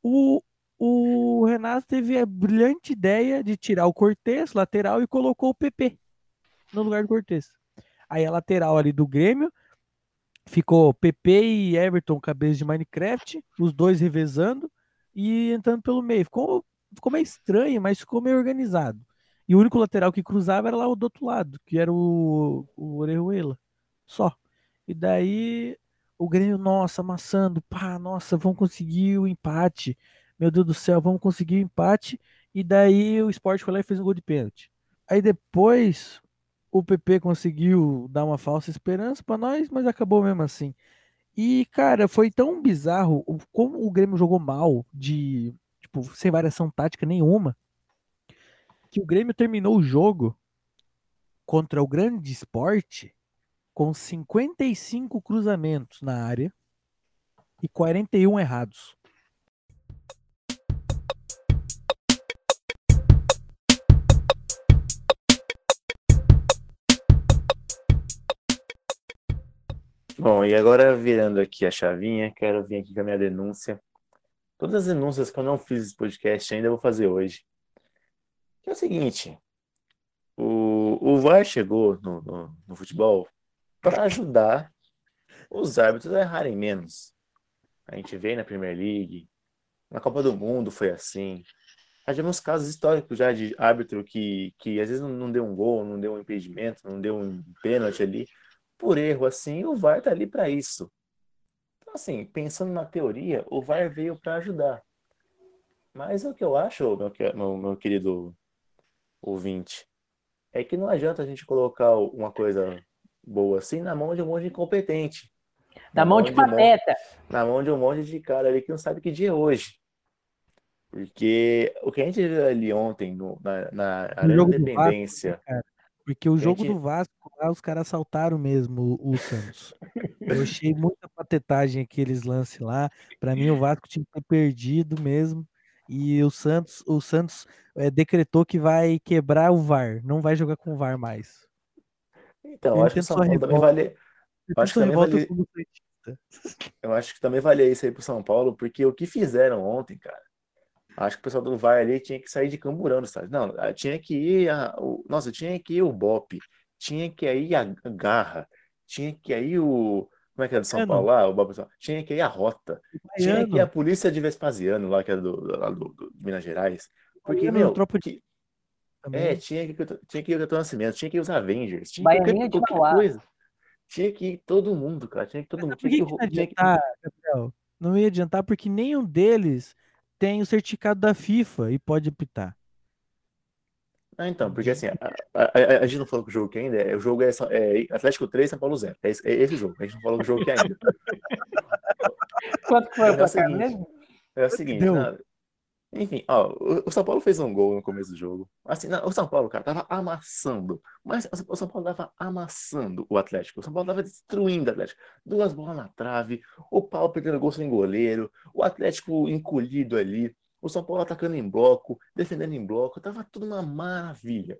o, o Renato teve a brilhante ideia de tirar o Cortez, lateral, e colocou o PP no lugar do Cortez. Aí a lateral ali do Grêmio ficou PP e Everton, cabeça de Minecraft, os dois revezando e entrando pelo meio. Ficou, ficou meio estranho, mas ficou meio organizado. E o único lateral que cruzava era lá do outro lado, que era o, o Orejuela. Só. E daí O Grêmio, nossa, amassando, pá, nossa, vamos conseguir o empate. Meu Deus do céu, vamos conseguir o empate. E daí o Sport foi lá e fez um gol de pênalti. Aí depois o PP conseguiu dar uma falsa esperança pra nós, mas acabou mesmo assim. E, cara, foi tão bizarro como o Grêmio jogou mal, de, tipo, sem variação tática nenhuma, que o Grêmio terminou o jogo contra o Grande Esporte com 55 cruzamentos na área e 41 errados. Bom, e agora virando aqui a chavinha, quero vir aqui com a minha denúncia. Todas as denúncias que eu não fiz nesse podcast ainda vou fazer hoje. Que é o seguinte: o, o VAR chegou no, no, no futebol para ajudar os árbitros a errarem menos. A gente vê na Premier League, na Copa do Mundo foi assim. Já tivemos casos históricos já de árbitro que, que às vezes não, deu um gol, não deu um impedimento, não deu um pênalti ali, por erro assim, o VAR tá ali para isso. Então, assim, pensando na teoria, o VAR veio para ajudar. Mas o que eu acho, meu, meu, meu querido ouvinte, é que não adianta a gente colocar uma coisa boa assim na mão de um monte de incompetente. Da Na mão de um monte- pateta. na mão de um monte de cara ali que não sabe que dia é hoje. Porque o que a gente viu ali ontem no- na, na Arena Independência, Porque o jogo Gente- do Vasco lá, os caras assaltaram mesmo o, o Santos. Eu achei muita patetagem aqueles lances lá. Pra mim, o Vasco tinha que ter perdido mesmo. E o Santos, o Santos eh, decretou que vai quebrar o VAR, não vai jogar com o VAR mais. Então, Eu acho que o São Paulo também vale, Eu acho que também vale- eu acho que também valia isso aí pro São Paulo, porque o que fizeram ontem, cara, acho que o pessoal do VAR ali tinha que sair de camburando, sabe? Não, tinha que ir a, o, nossa, tinha que ir o Bop, tinha que ir a Garra, tinha que ir o, como é que é do São. Paulo lá, o Bob, tinha que ir a Rota, tinha que ir a polícia de Vespasiano lá, que é do, do, do- de Minas Gerais, porque, Baiano, meu, tropa de- também. É, tinha que, tinha que ir o Capitão Nascimento, tinha que ir os Avengers, tinha que ir qualquer, de qualquer coisa. Tinha que ir todo mundo, cara. Tinha que ir todo mundo. Por Tinha que, que, que não ia tinha que- adiantar, Gabriel? Não ia adiantar porque nenhum deles tem o certificado da FIFA e pode apitar. Ah, então, porque assim, a, a- a- a gente não falou que o jogo que ainda é. O jogo é, é Atlético 3, São Paulo 0. É esse, é esse jogo. A gente não falou que o jogo que é ainda. Quanto que foi É o placar seguinte. mesmo? É o seguinte, não, enfim, ó, o, São Paulo fez um gol no começo do jogo. Assim, não, o São Paulo, cara, tava amassando. Mas o São Paulo tava amassando o Atlético. O São Paulo tava destruindo o Atlético. Duas bolas na trave, o Paulo perdendo gol sem goleiro, o Atlético encolhido ali, o São Paulo atacando em bloco, defendendo em bloco, tava tudo uma maravilha.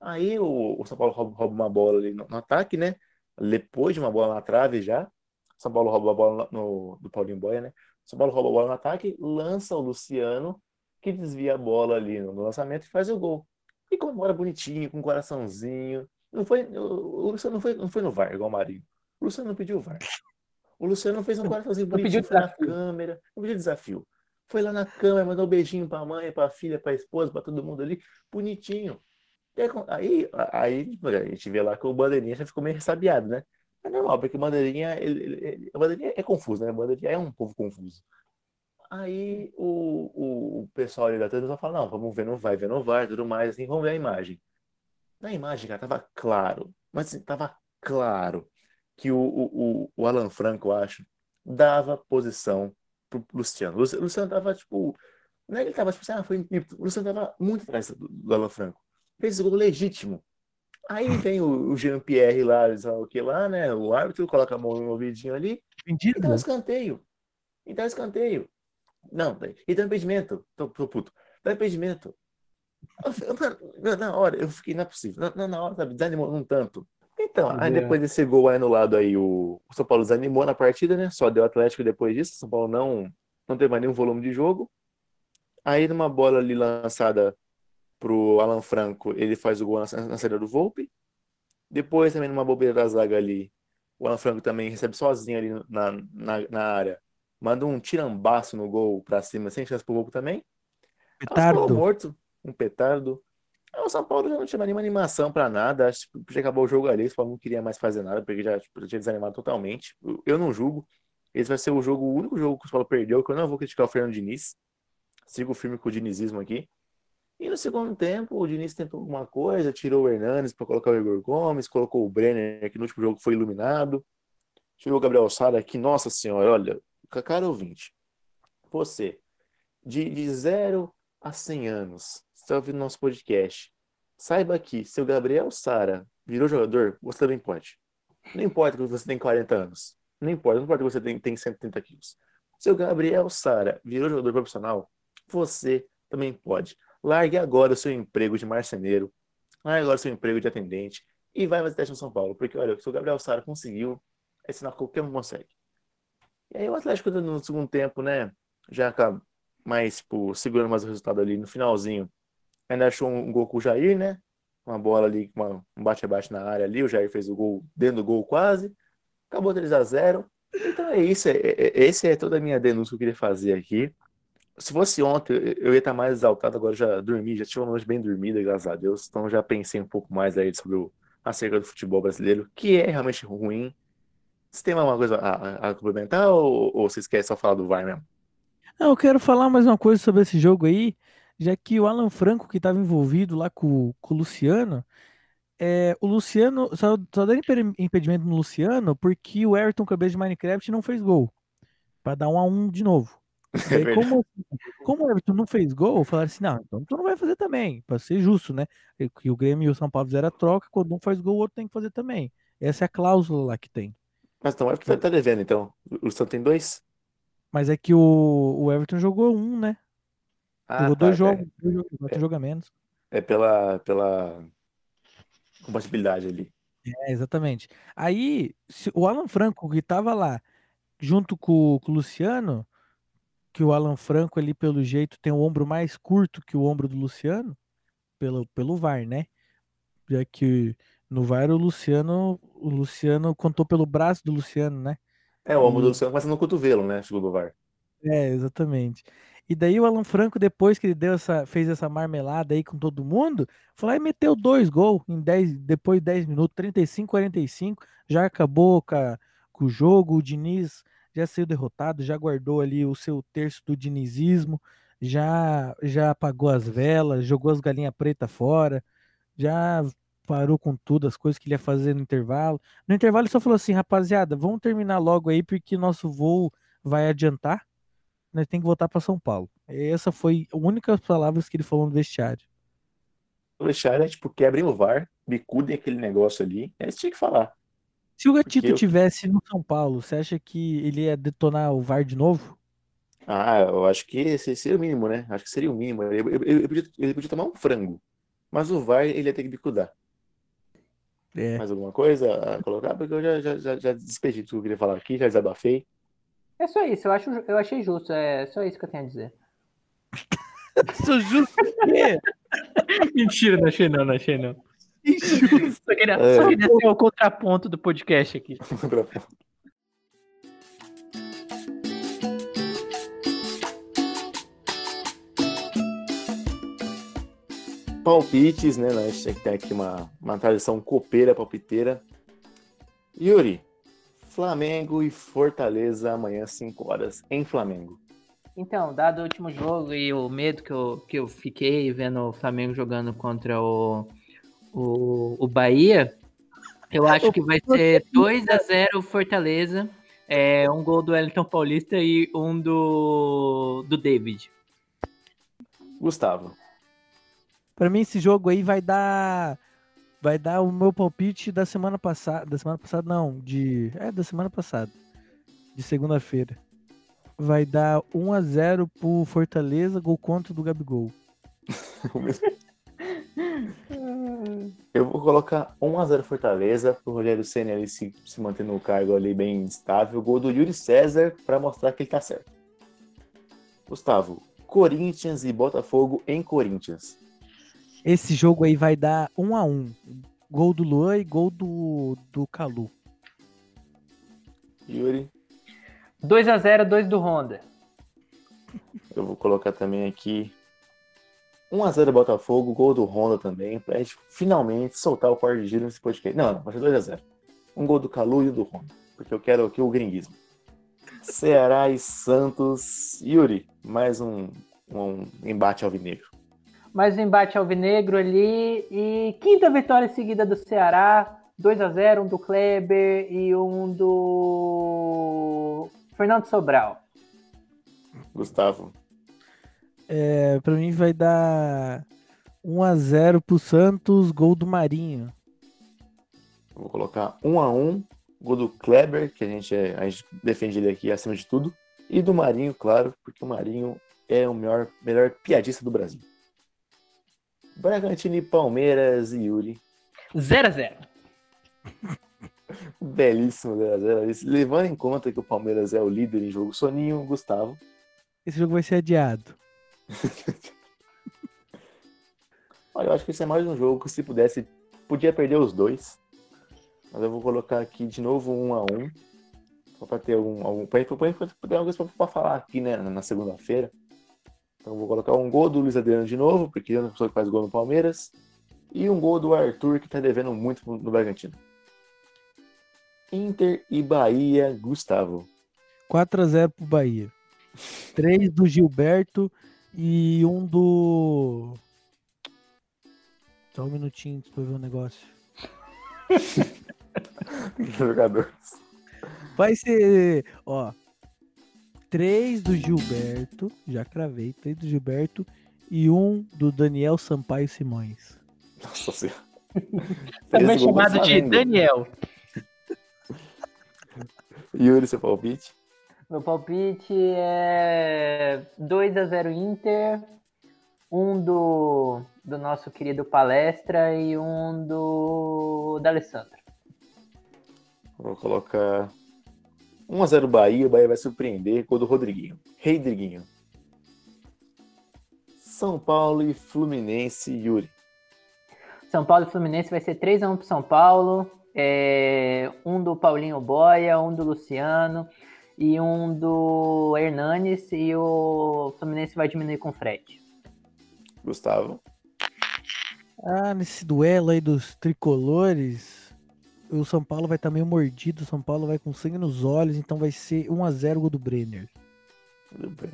Aí o, o São Paulo rouba, rouba uma bola ali no, no ataque, né? Depois de uma bola na trave já. O São Paulo rouba a bola no, do Paulinho Boia, né? O São Paulo rouba a bola no ataque, lança o Luciano, que desvia a bola ali no, lançamento e faz o gol. E comemora bonitinho, com um coraçãozinho. Não foi, o, o Luciano não foi, não foi no VAR, igual o Marinho. O Luciano não pediu VAR. O Luciano fez um coraçãozinho bonitinho, foi na câmera, não pediu desafio. Foi lá na câmera, mandou um beijinho pra mãe, pra filha, pra esposa, pra todo mundo ali, bonitinho. Aí, Aí, aí a gente vê lá que o Bandeirinha já ficou meio ressabiado, né? É normal, porque Bandeirinha, ele, ele- Bandeirinha é confuso, né? Bandeirinha é um povo confuso. Aí o, o, pessoal ali da televisão fala, não, vamos ver no vai, ver no vai, tudo mais, assim, vamos ver a imagem. Na imagem, cara, tava claro, mas assim, tava claro que o, o, o- Alan Franco, eu acho, dava posição pro Luciano. O Luciano- tava, tipo, não é que ele tava, tipo, assim, ah, foi, o Luciano tava muito atrás do, do Alan Franco. Fez gol legítimo. Aí vem o, o Jean-Pierre lá, o que lá, né? O árbitro coloca a mão no ouvidinho ali e Vendido? dá o escanteio. E dá o escanteio. Não, e dá impedimento. Tô, tô puto. Dá impedimento. Na, na hora, eu fiquei, não é possível. Na, na- hora, sabe, desanimou um tanto. Então, aí É. depois desse gol aí anulado aí, o, o São Paulo desanimou na partida, né? Só deu Atlético depois disso. O São Paulo não, não teve mais nenhum volume de jogo. Aí numa bola ali lançada pro Alan Franco, ele faz o gol na, na saída do Volpe. Depois também numa bobeira da zaga ali, o Alan Franco também recebe sozinho ali na, na, na área. Manda um tirambaço no gol pra cima, sem chance pro gol também. Petardo. morto, um petardo. O São Paulo já não tinha nenhuma animação pra nada. Acho que já acabou o jogo ali. O São Paulo não queria mais fazer nada, porque já, tipo, já tinha desanimado totalmente. Eu- Eu não julgo. Esse vai ser o jogo, o único jogo que o São Paulo perdeu, que eu não vou criticar o Fernando Diniz. Sigo firme com o dinizismo aqui. E no segundo tempo, o Diniz tentou alguma coisa, tirou o Hernanes para colocar o Igor Gomes, colocou o Brenner, que no último jogo foi iluminado. Tirou o Gabriel Sara, que, nossa senhora, olha, cara ouvinte, você, de, de 0 a 100 anos, está ouvindo nosso podcast, saiba que se o Gabriel Sara virou jogador, você também pode. Não importa que você tem 40 anos, não importa, não importa que você tem, tem 130 quilos. Se o Gabriel Sara virou jogador profissional, você também pode. Largue agora o seu emprego de marceneiro, largue agora o seu emprego de atendente e vai fazer teste no São Paulo. Porque, olha, se o Gabriel Sara conseguiu, é sinal que qualquer um consegue. E aí o Atlético no segundo tempo, né, já mais, tipo, segurando mais o resultado ali no finalzinho. Ainda achou um gol com o Jair, né? Uma bola ali, uma, um bate-bate na área ali, o Jair fez o gol dentro do gol quase. Acabou 3 a 0 Então é isso, é, é, esse é toda a minha denúncia que eu queria fazer aqui se fosse ontem, eu ia estar mais exaltado, agora já dormi, já tive uma noite bem dormida, graças a Deus. Então já pensei um pouco mais aí sobre o acerca do futebol brasileiro, que é realmente ruim. Você tem alguma coisa a, a complementar ou, ou vocês querem só falar do VAR mesmo? Eu quero falar mais uma coisa sobre esse jogo aí, já que o Alan Franco, que estava envolvido lá com, com o Luciano, é, o Luciano, só, só impedimento no Luciano porque o Everton Cabeça de Minecraft não fez gol. Para dar um a um de novo. É como, como o Everton não fez gol, falaram assim: não, então tu não vai fazer também, para ser justo, né? Que o Grêmio e o São Paulo fizeram a troca, quando um faz gol, o outro tem que fazer também. Essa é a cláusula lá que tem. Mas então, o Everton tá devendo, então. O Luciano tem dois? Mas é que o, o Everton jogou um, né? Ah, jogou tá, dois é- jogos, dois jogos, quatro jogos a menos. É pela, pela compatibilidade ali. É, exatamente. Aí, se- o Alan Franco, que tava lá, junto com, com o Luciano, que o Alan Franco ali, pelo jeito, tem o ombro mais curto que o ombro do Luciano, pelo, pelo VAR, né? Já que no VAR o Luciano, o Luciano contou pelo braço do Luciano, né? É, o ombro do E- Luciano começa no cotovelo, né? Segundo o VAR. É, exatamente. E daí o Alan Franco, depois que ele deu essa, fez essa marmelada aí com todo mundo, foi lá e meteu dois gols em 10, depois de 10 minutos, 35, 45, já acabou com, a- com o jogo, o Diniz já saiu derrotado, já guardou ali o seu terço do dinizismo, já já apagou as velas, jogou as galinhas pretas fora, já parou com tudo, as coisas que ele ia fazer no intervalo. No intervalo ele só falou assim, rapaziada, vamos terminar logo aí porque nosso voo vai adiantar nós tem que voltar para São Paulo. Essa foi a única palavras que ele falou no vestiário. O vestiário é tipo, quebrem o VAR, bicudem aquele negócio ali. É isso que tinha que falar. Se o Gatito eu- tivesse no São Paulo, você acha que ele ia detonar o VAR de novo? Ah, eu acho que seria o mínimo, né? Acho que seria o mínimo. Ele, ele- ele podia, ele podia tomar um frango. Mas o VAR, ele ia ter que bicudar. É. Mais alguma coisa a colocar? Porque eu já, já, já, já despedi tudo que eu queria falar aqui, já desabafei. É só isso, eu, acho, eu achei justo, é só isso que eu tenho a dizer. Sou justo quê? Mentira, não achei não, não achei não. Injusto. Só queria, É. só queria ser o contraponto do podcast aqui. Palpites, né? A gente tem aqui uma, uma tradição copeira, palpiteira. Yuri, Flamengo e Fortaleza amanhã, 5 horas, em Flamengo. Então, dado o último jogo e o medo que eu, que eu fiquei vendo o Flamengo jogando contra o, o, o Bahia, eu acho que vai ser 2 a 0 Fortaleza, é, um gol do Wellington Paulista e um do, do David. Gustavo, Pra mim esse jogo aí vai dar vai dar o meu palpite da semana passada, da semana passada não, de é da semana passada, de segunda-feira. Vai dar 1 a 0 pro Fortaleza, gol contra do Gabigol. eu vou colocar 1x0 Fortaleza, pro Rogério Senna ali se, se manter no cargo ali bem estável. Gol do Yuri César para mostrar que ele tá certo. Gustavo, Corinthians e Botafogo em Corinthians. Esse jogo aí vai dar 1 a 1. Gol do Luan e gol do do Calu. Yuri, 2 a 0 2 do Honda. eu vou colocar também aqui 1x0 Botafogo, gol do Honda também, pra gente finalmente soltar o quarto de giro nesse podcast. Não, não, vai ser 2x0. Um gol do Calu e um do Honda, porque eu quero aqui o gringuismo. Ceará e Santos. Yuri, mais um, um embate alvinegro. Mais um embate alvinegro ali. E quinta vitória seguida do Ceará. 2 a 0 um do Kleber e um do Fernando Sobral. Gustavo. É, pra mim vai dar 1x0 pro Santos, gol do Marinho. Vou colocar 1x1, gol do Kleber, que a gente, é, a gente defende ele aqui acima de tudo. E do Marinho, claro, porque o Marinho é o melhor, melhor piadista do Brasil. Bragantino e Palmeiras e Yuri. 0 a 0 Belíssimo 0x0. Levando em conta que o Palmeiras é o líder em jogo soninho, Gustavo. Esse jogo vai ser adiado. Olha, eu acho que esse é mais um jogo que se pudesse, podia perder os dois. Mas eu vou colocar aqui de novo um a um. Só pra ter algum. algum pra, pra, pra, pra ter alguma coisa pra falar aqui, né, na segunda-feira. Então eu vou colocar um gol do Luiz Adriano de novo, porque é uma pessoa que faz gol no Palmeiras. E um gol do Arthur, que tá devendo muito no Bragantino. Inter e Bahia, Gustavo. 4x0 pro Bahia. 3 do Gilberto e um do. Só um minutinho pra eu ver o negócio. Jogadores. Vai ser, ó. 3 do Gilberto, já cravei. 3 do Gilberto e um do Daniel Sampaio Simões. Nossa senhora. Também chamado de. Daniel. Yuri, seu palpite? Meu palpite é 2 a 0 Inter, um do, do nosso querido Palestra e um do da Alessandra. Vou colocar 1x0 Bahia, o Bahia vai surpreender. Gol do Rodriguinho. Rodriguinho. São Paulo e Fluminense, Yuri. São Paulo e Fluminense vai ser 3 a 1 pro São Paulo. é, um do Paulinho Boia, um do Luciano e um do Hernanes e o Fluminense vai diminuir com o Fred. Gustavo. Ah, nesse duelo aí dos tricolores, o São Paulo vai estar meio mordido, o São Paulo vai com sangue nos olhos, então vai ser 1x0 gol do Brenner.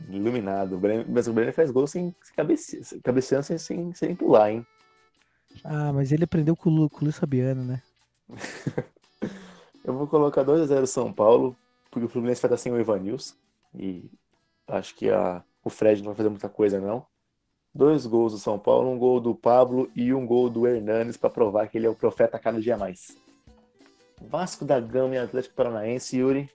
Iluminado. O Brenner- Mas o Brenner faz gol sem, sem cabece... cabeceando sem, sem, sem pular, hein? Ah, mas ele aprendeu com o, com o Luiz Fabiano, né? Eu vou colocar 2x0 São Paulo, porque o Fluminense vai estar sem o Evanilson. E acho que a... o Fred não vai fazer muita coisa, não. Dois gols do São Paulo, um gol do Pablo e um gol do Hernanes para provar que ele é o profeta cada dia mais. Vasco da Gama e Atlético Paranaense, Yuri.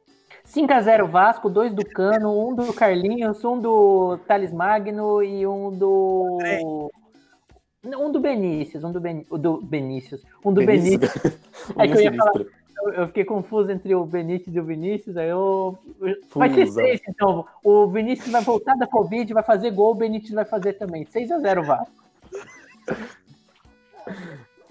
5x0 Vasco, dois do Cano, um do Carlinhos, um do Thales Magno e um do. Um do Benícius, um do, ben... o do Benícius. Um do Benícius. O É que eu ia sinistro. Eu, fiquei confuso entre o Benítez e o Vinícius, aí eu. Vai ser Fusão. seis, então. O Vinícius vai voltar da Covid, vai fazer gol, o Benítez vai fazer também. 6x0 Vasco.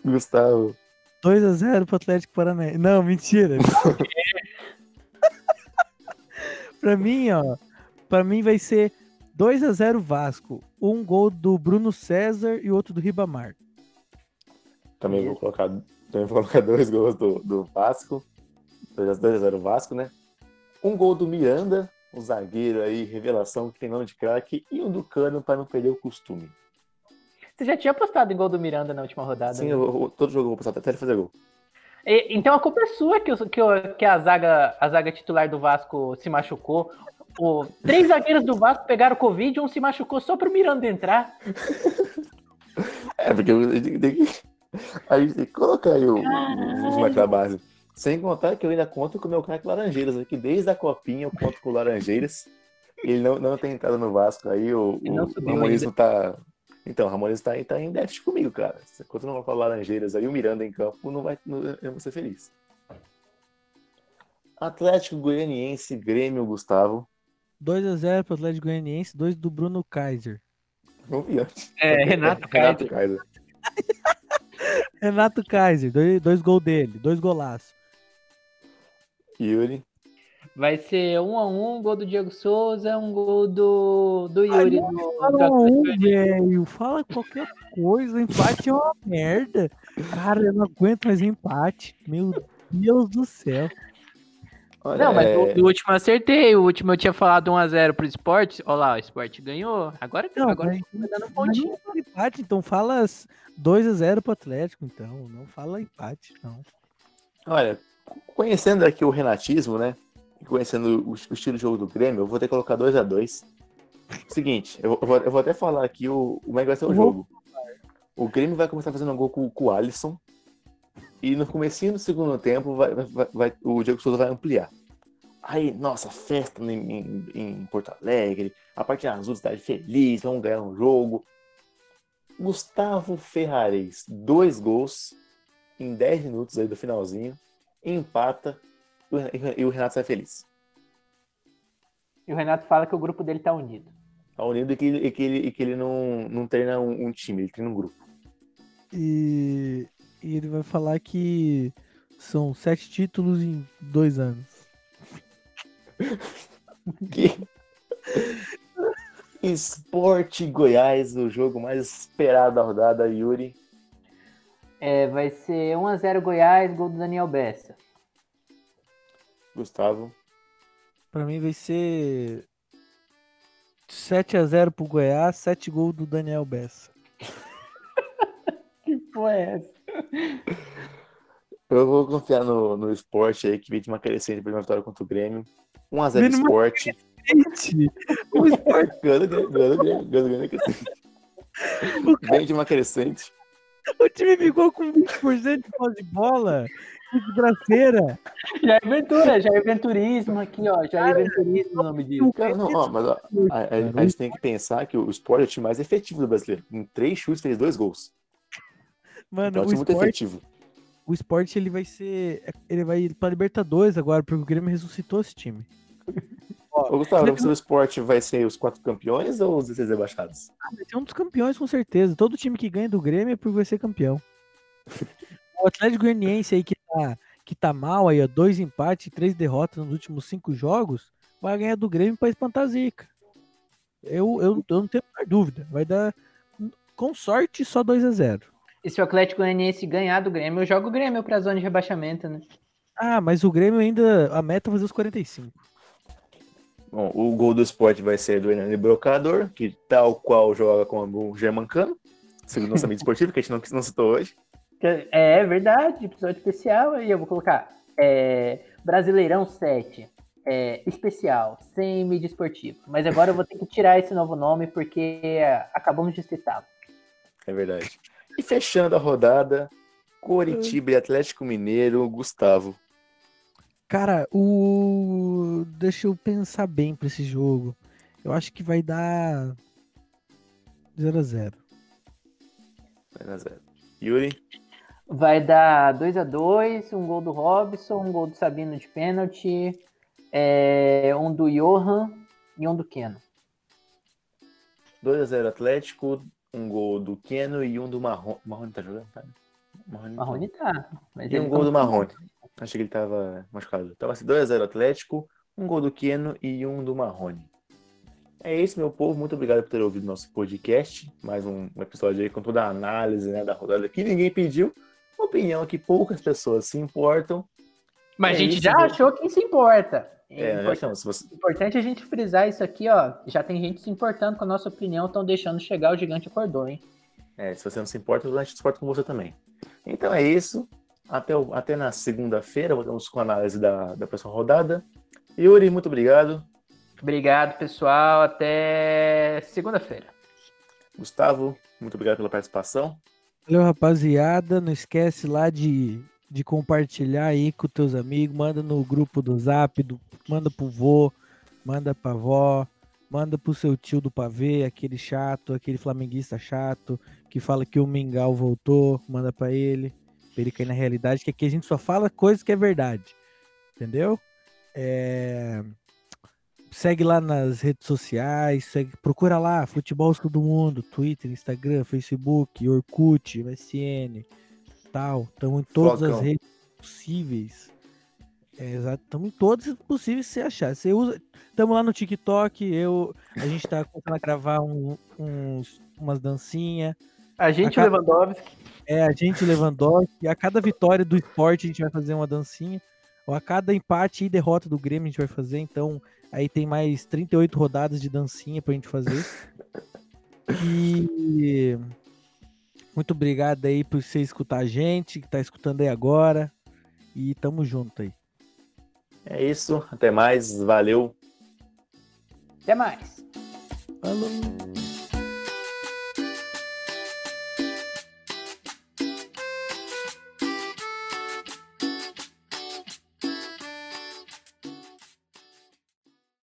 Gustavo. 2x0 pro Atlético Paranaense. Não, mentira. pra mim, ó. Pra mim vai ser 2x0 Vasco. Um gol do Bruno César e outro do Ribamar. Também vou colocar, também vou colocar dois gols do, do Vasco. 2x0 Vasco, né? Um gol do Miranda, um zagueiro aí, revelação que tem nome de craque, e um do Cano para não perder o costume. Você já tinha postado em gol do Miranda na última rodada. Sim, né? eu, eu- todo jogo eu vou passar até ele fazer gol. E- então a culpa é sua que, o- que, o- que a, zaga, a zaga titular do Vasco se machucou. O, três zagueiros do Vasco pegaram Covid, um se machucou só pro Miranda entrar. É, porque a tem que, a gente tem que colocar aí o, os moleques da base. Sem contar que eu ainda conto com o meu craque Laranjeiras, que desde a copinha eu conto com o Laranjeiras. Ele não, não tem entrado no Vasco aí, o, não o, Ramonismo tá. Então, o Ramonismo tá, em- tá em déficit comigo, cara. Se Enquanto não colocar o Laranjeiras aí, o Miranda em campo, não vai, não, eu vou ser feliz. Atlético Goianiense, Grêmio, Gustavo. 2x0 pro Atlético Goianiense, 2 do Bruno Kaiser. Antes. É, Renato Renato Kaiser. Kaiser. Renato Kaiser, dois, dois gols dele, dois golaços. Yuri. Vai ser um a um, gol do Diego Souza, um gol do, do Yuri. Ai, do- do Fala Atlético um, velho. Fala qualquer coisa. Empate é uma merda. Cara, eu não aguento mais empate. Meu Deus do céu. Olha, Não, mas é, do último eu acertei. O último eu tinha falado 1x0 pro esporte. Olha lá, o esporte ganhou. Agora, Não, agora mas- tá dando Mas pontinho. empate, então fala 2x0 pro Atlético, então. Não fala empate, não. olha, conhecendo aqui o renatismo, né? e Conhecendo o, o estilo de jogo do Grêmio, eu vou ter que colocar 2 a 2 Seguinte, eu, vou- eu vou até falar aqui o, como é que vai ser o vou- jogo. O Grêmio vai começar fazendo um gol com, com o Alisson. E no comecinho do segundo tempo, vai, vai- vai- o Diego Souza vai ampliar. Aí, nossa, festa em, em- em Porto Alegre, a parte azul cidade feliz, vamos ganhar um jogo. Gustavo Ferrares, dois gols em 10 minutos aí do finalzinho, empata e o Ren- o Renato sai feliz. E o Renato fala que o grupo dele tá unido. Tá unido e que, ele- e que ele, e que ele não, não treina um, um time, ele treina um grupo. E, e ele vai falar que são sete títulos em dois anos. Que... Esporte Goiás, o jogo mais esperado da rodada, Yuri. É, vai ser 1x0 Goiás, gol do Daniel Bessa. Gustavo. Pra mim vai ser 7x0 pro Goiás, 7 gols do Daniel Bessa. Que porra é essa? Eu vou confiar no, no esporte aí, que vem de uma crescente pra uma vitória contra o Grêmio. 1x0 Vem numa esporte. O ganhando o Grêmio crescente. Vem de uma crescente. o time ficou com 20% de posse de bola. Que desgraceira. Jair Ventura, Jair Venturismo aqui, ó. Jair Venturismo o nome disso. Cara, não, ó, mas ó, a, a- a gente tem que pensar que o esporte é o time mais efetivo do brasileiro. Em três chutes fez dois gols. Mano, Então é um o efetivo. o Sport ele vai ser. Ele vai ir pra Libertadores agora, porque o Grêmio ressuscitou esse time. Ô, Gustavo, você o esporte vai ser os quatro campeões ou os 16 rebaixados? Vai ser um dos campeões, com certeza. Todo time que ganha do Grêmio é porque vai ser campeão. o Atlético Goianiense aí que tá, que tá mal aí, ó, dois empates e três derrotas nos últimos cinco jogos, vai ganhar do Grêmio pra espantar a zica. Eu, eu, eu não tenho a menor dúvida. Vai dar, com sorte, só 2 a 0 E se o Atlético Goianiense ganhar do Grêmio, eu jogo o Grêmio pra zona de rebaixamento, né? Ah, mas o Grêmio ainda. A meta é fazer os 45. Bom, o gol do esporte vai ser do Hernani Brocador, que tal qual joga com o Germancano, segundo nosso amigo esportivo, que a gente não, não citou hoje. É, é verdade, episódio especial aí eu vou colocar. É, Brasileirão 7. É, especial, sem mídia esportiva. Mas agora eu vou ter que tirar esse novo nome porque é, acabamos de citá-lo. É verdade. E fechando a rodada, Coritiba e Atlético Mineiro, Gustavo. Cara, o. Deixa eu pensar bem pra esse jogo. Eu acho que vai dar 0 a 0 0 a 0. Yuri, Vai dar 2 a 2 um gol do Robson, um gol do Sabino de pênalti, é, um do Johan e um do Keno. 2 a 0 Atlético, um gol do Keno e um do Marrone. Marrone tá jogando? Tá? Marrone, tá. Marrone tá. Mas E um gol tá- do Marrone. Achei que ele tava machucado. Tava assim, 2x0 Atlético, um gol do Keno e um do Marrone. É isso, meu povo. Muito obrigado por ter ouvido nosso podcast. Mais um episódio aí com toda a análise né, da rodada que ninguém pediu. Uma opinião que poucas pessoas se importam. Mas É a gente isso, já né? achou quem se importa. É, É, importante, então, você... importante a gente frisar isso aqui, ó. Já tem gente se importando com a nossa opinião, estão deixando chegar o gigante acordou, hein? é, se você não se importa, a gente se importa com você também. Então é isso. Até, o- até na segunda-feira, voltamos com a análise da, da próxima rodada. Yuri, muito obrigado. Obrigado, pessoal. Até segunda-feira. Gustavo, muito obrigado pela participação. Valeu, rapaziada. Não esquece lá de, de compartilhar aí com teus amigos. Manda no grupo do Zap, do, manda pro vô, manda pra avó, manda pro seu tio do pavê, aquele chato, aquele flamenguista chato, que fala que o Mingau voltou, manda pra ele, pra ele cair na realidade, que aqui a gente só fala coisas que é verdade. Entendeu? É, Segue lá nas redes sociais, segue- procura lá, Futebol Todo Mundo, Twitter, Instagram, Facebook, Orkut, MSN, tal. Estamos em todas as Flocão. redes possíveis. É, exato. Estamos em todos possíveis você achar. Você usa. Estamos lá no TikTok, eu, a gente tá começando a gravar um, uns, umas dancinhas. A gente, A ca- Lewandowski. É, a gente Lewandowski. A cada vitória do esporte a gente vai fazer uma dancinha. Ou a cada empate e derrota do Grêmio a gente vai fazer. Então, aí tem mais 38 rodadas de dancinha pra gente fazer. E muito obrigado aí por você escutar a gente, que tá escutando aí agora. E tamo junto aí. É isso. Até mais. Valeu. Até mais. Falou!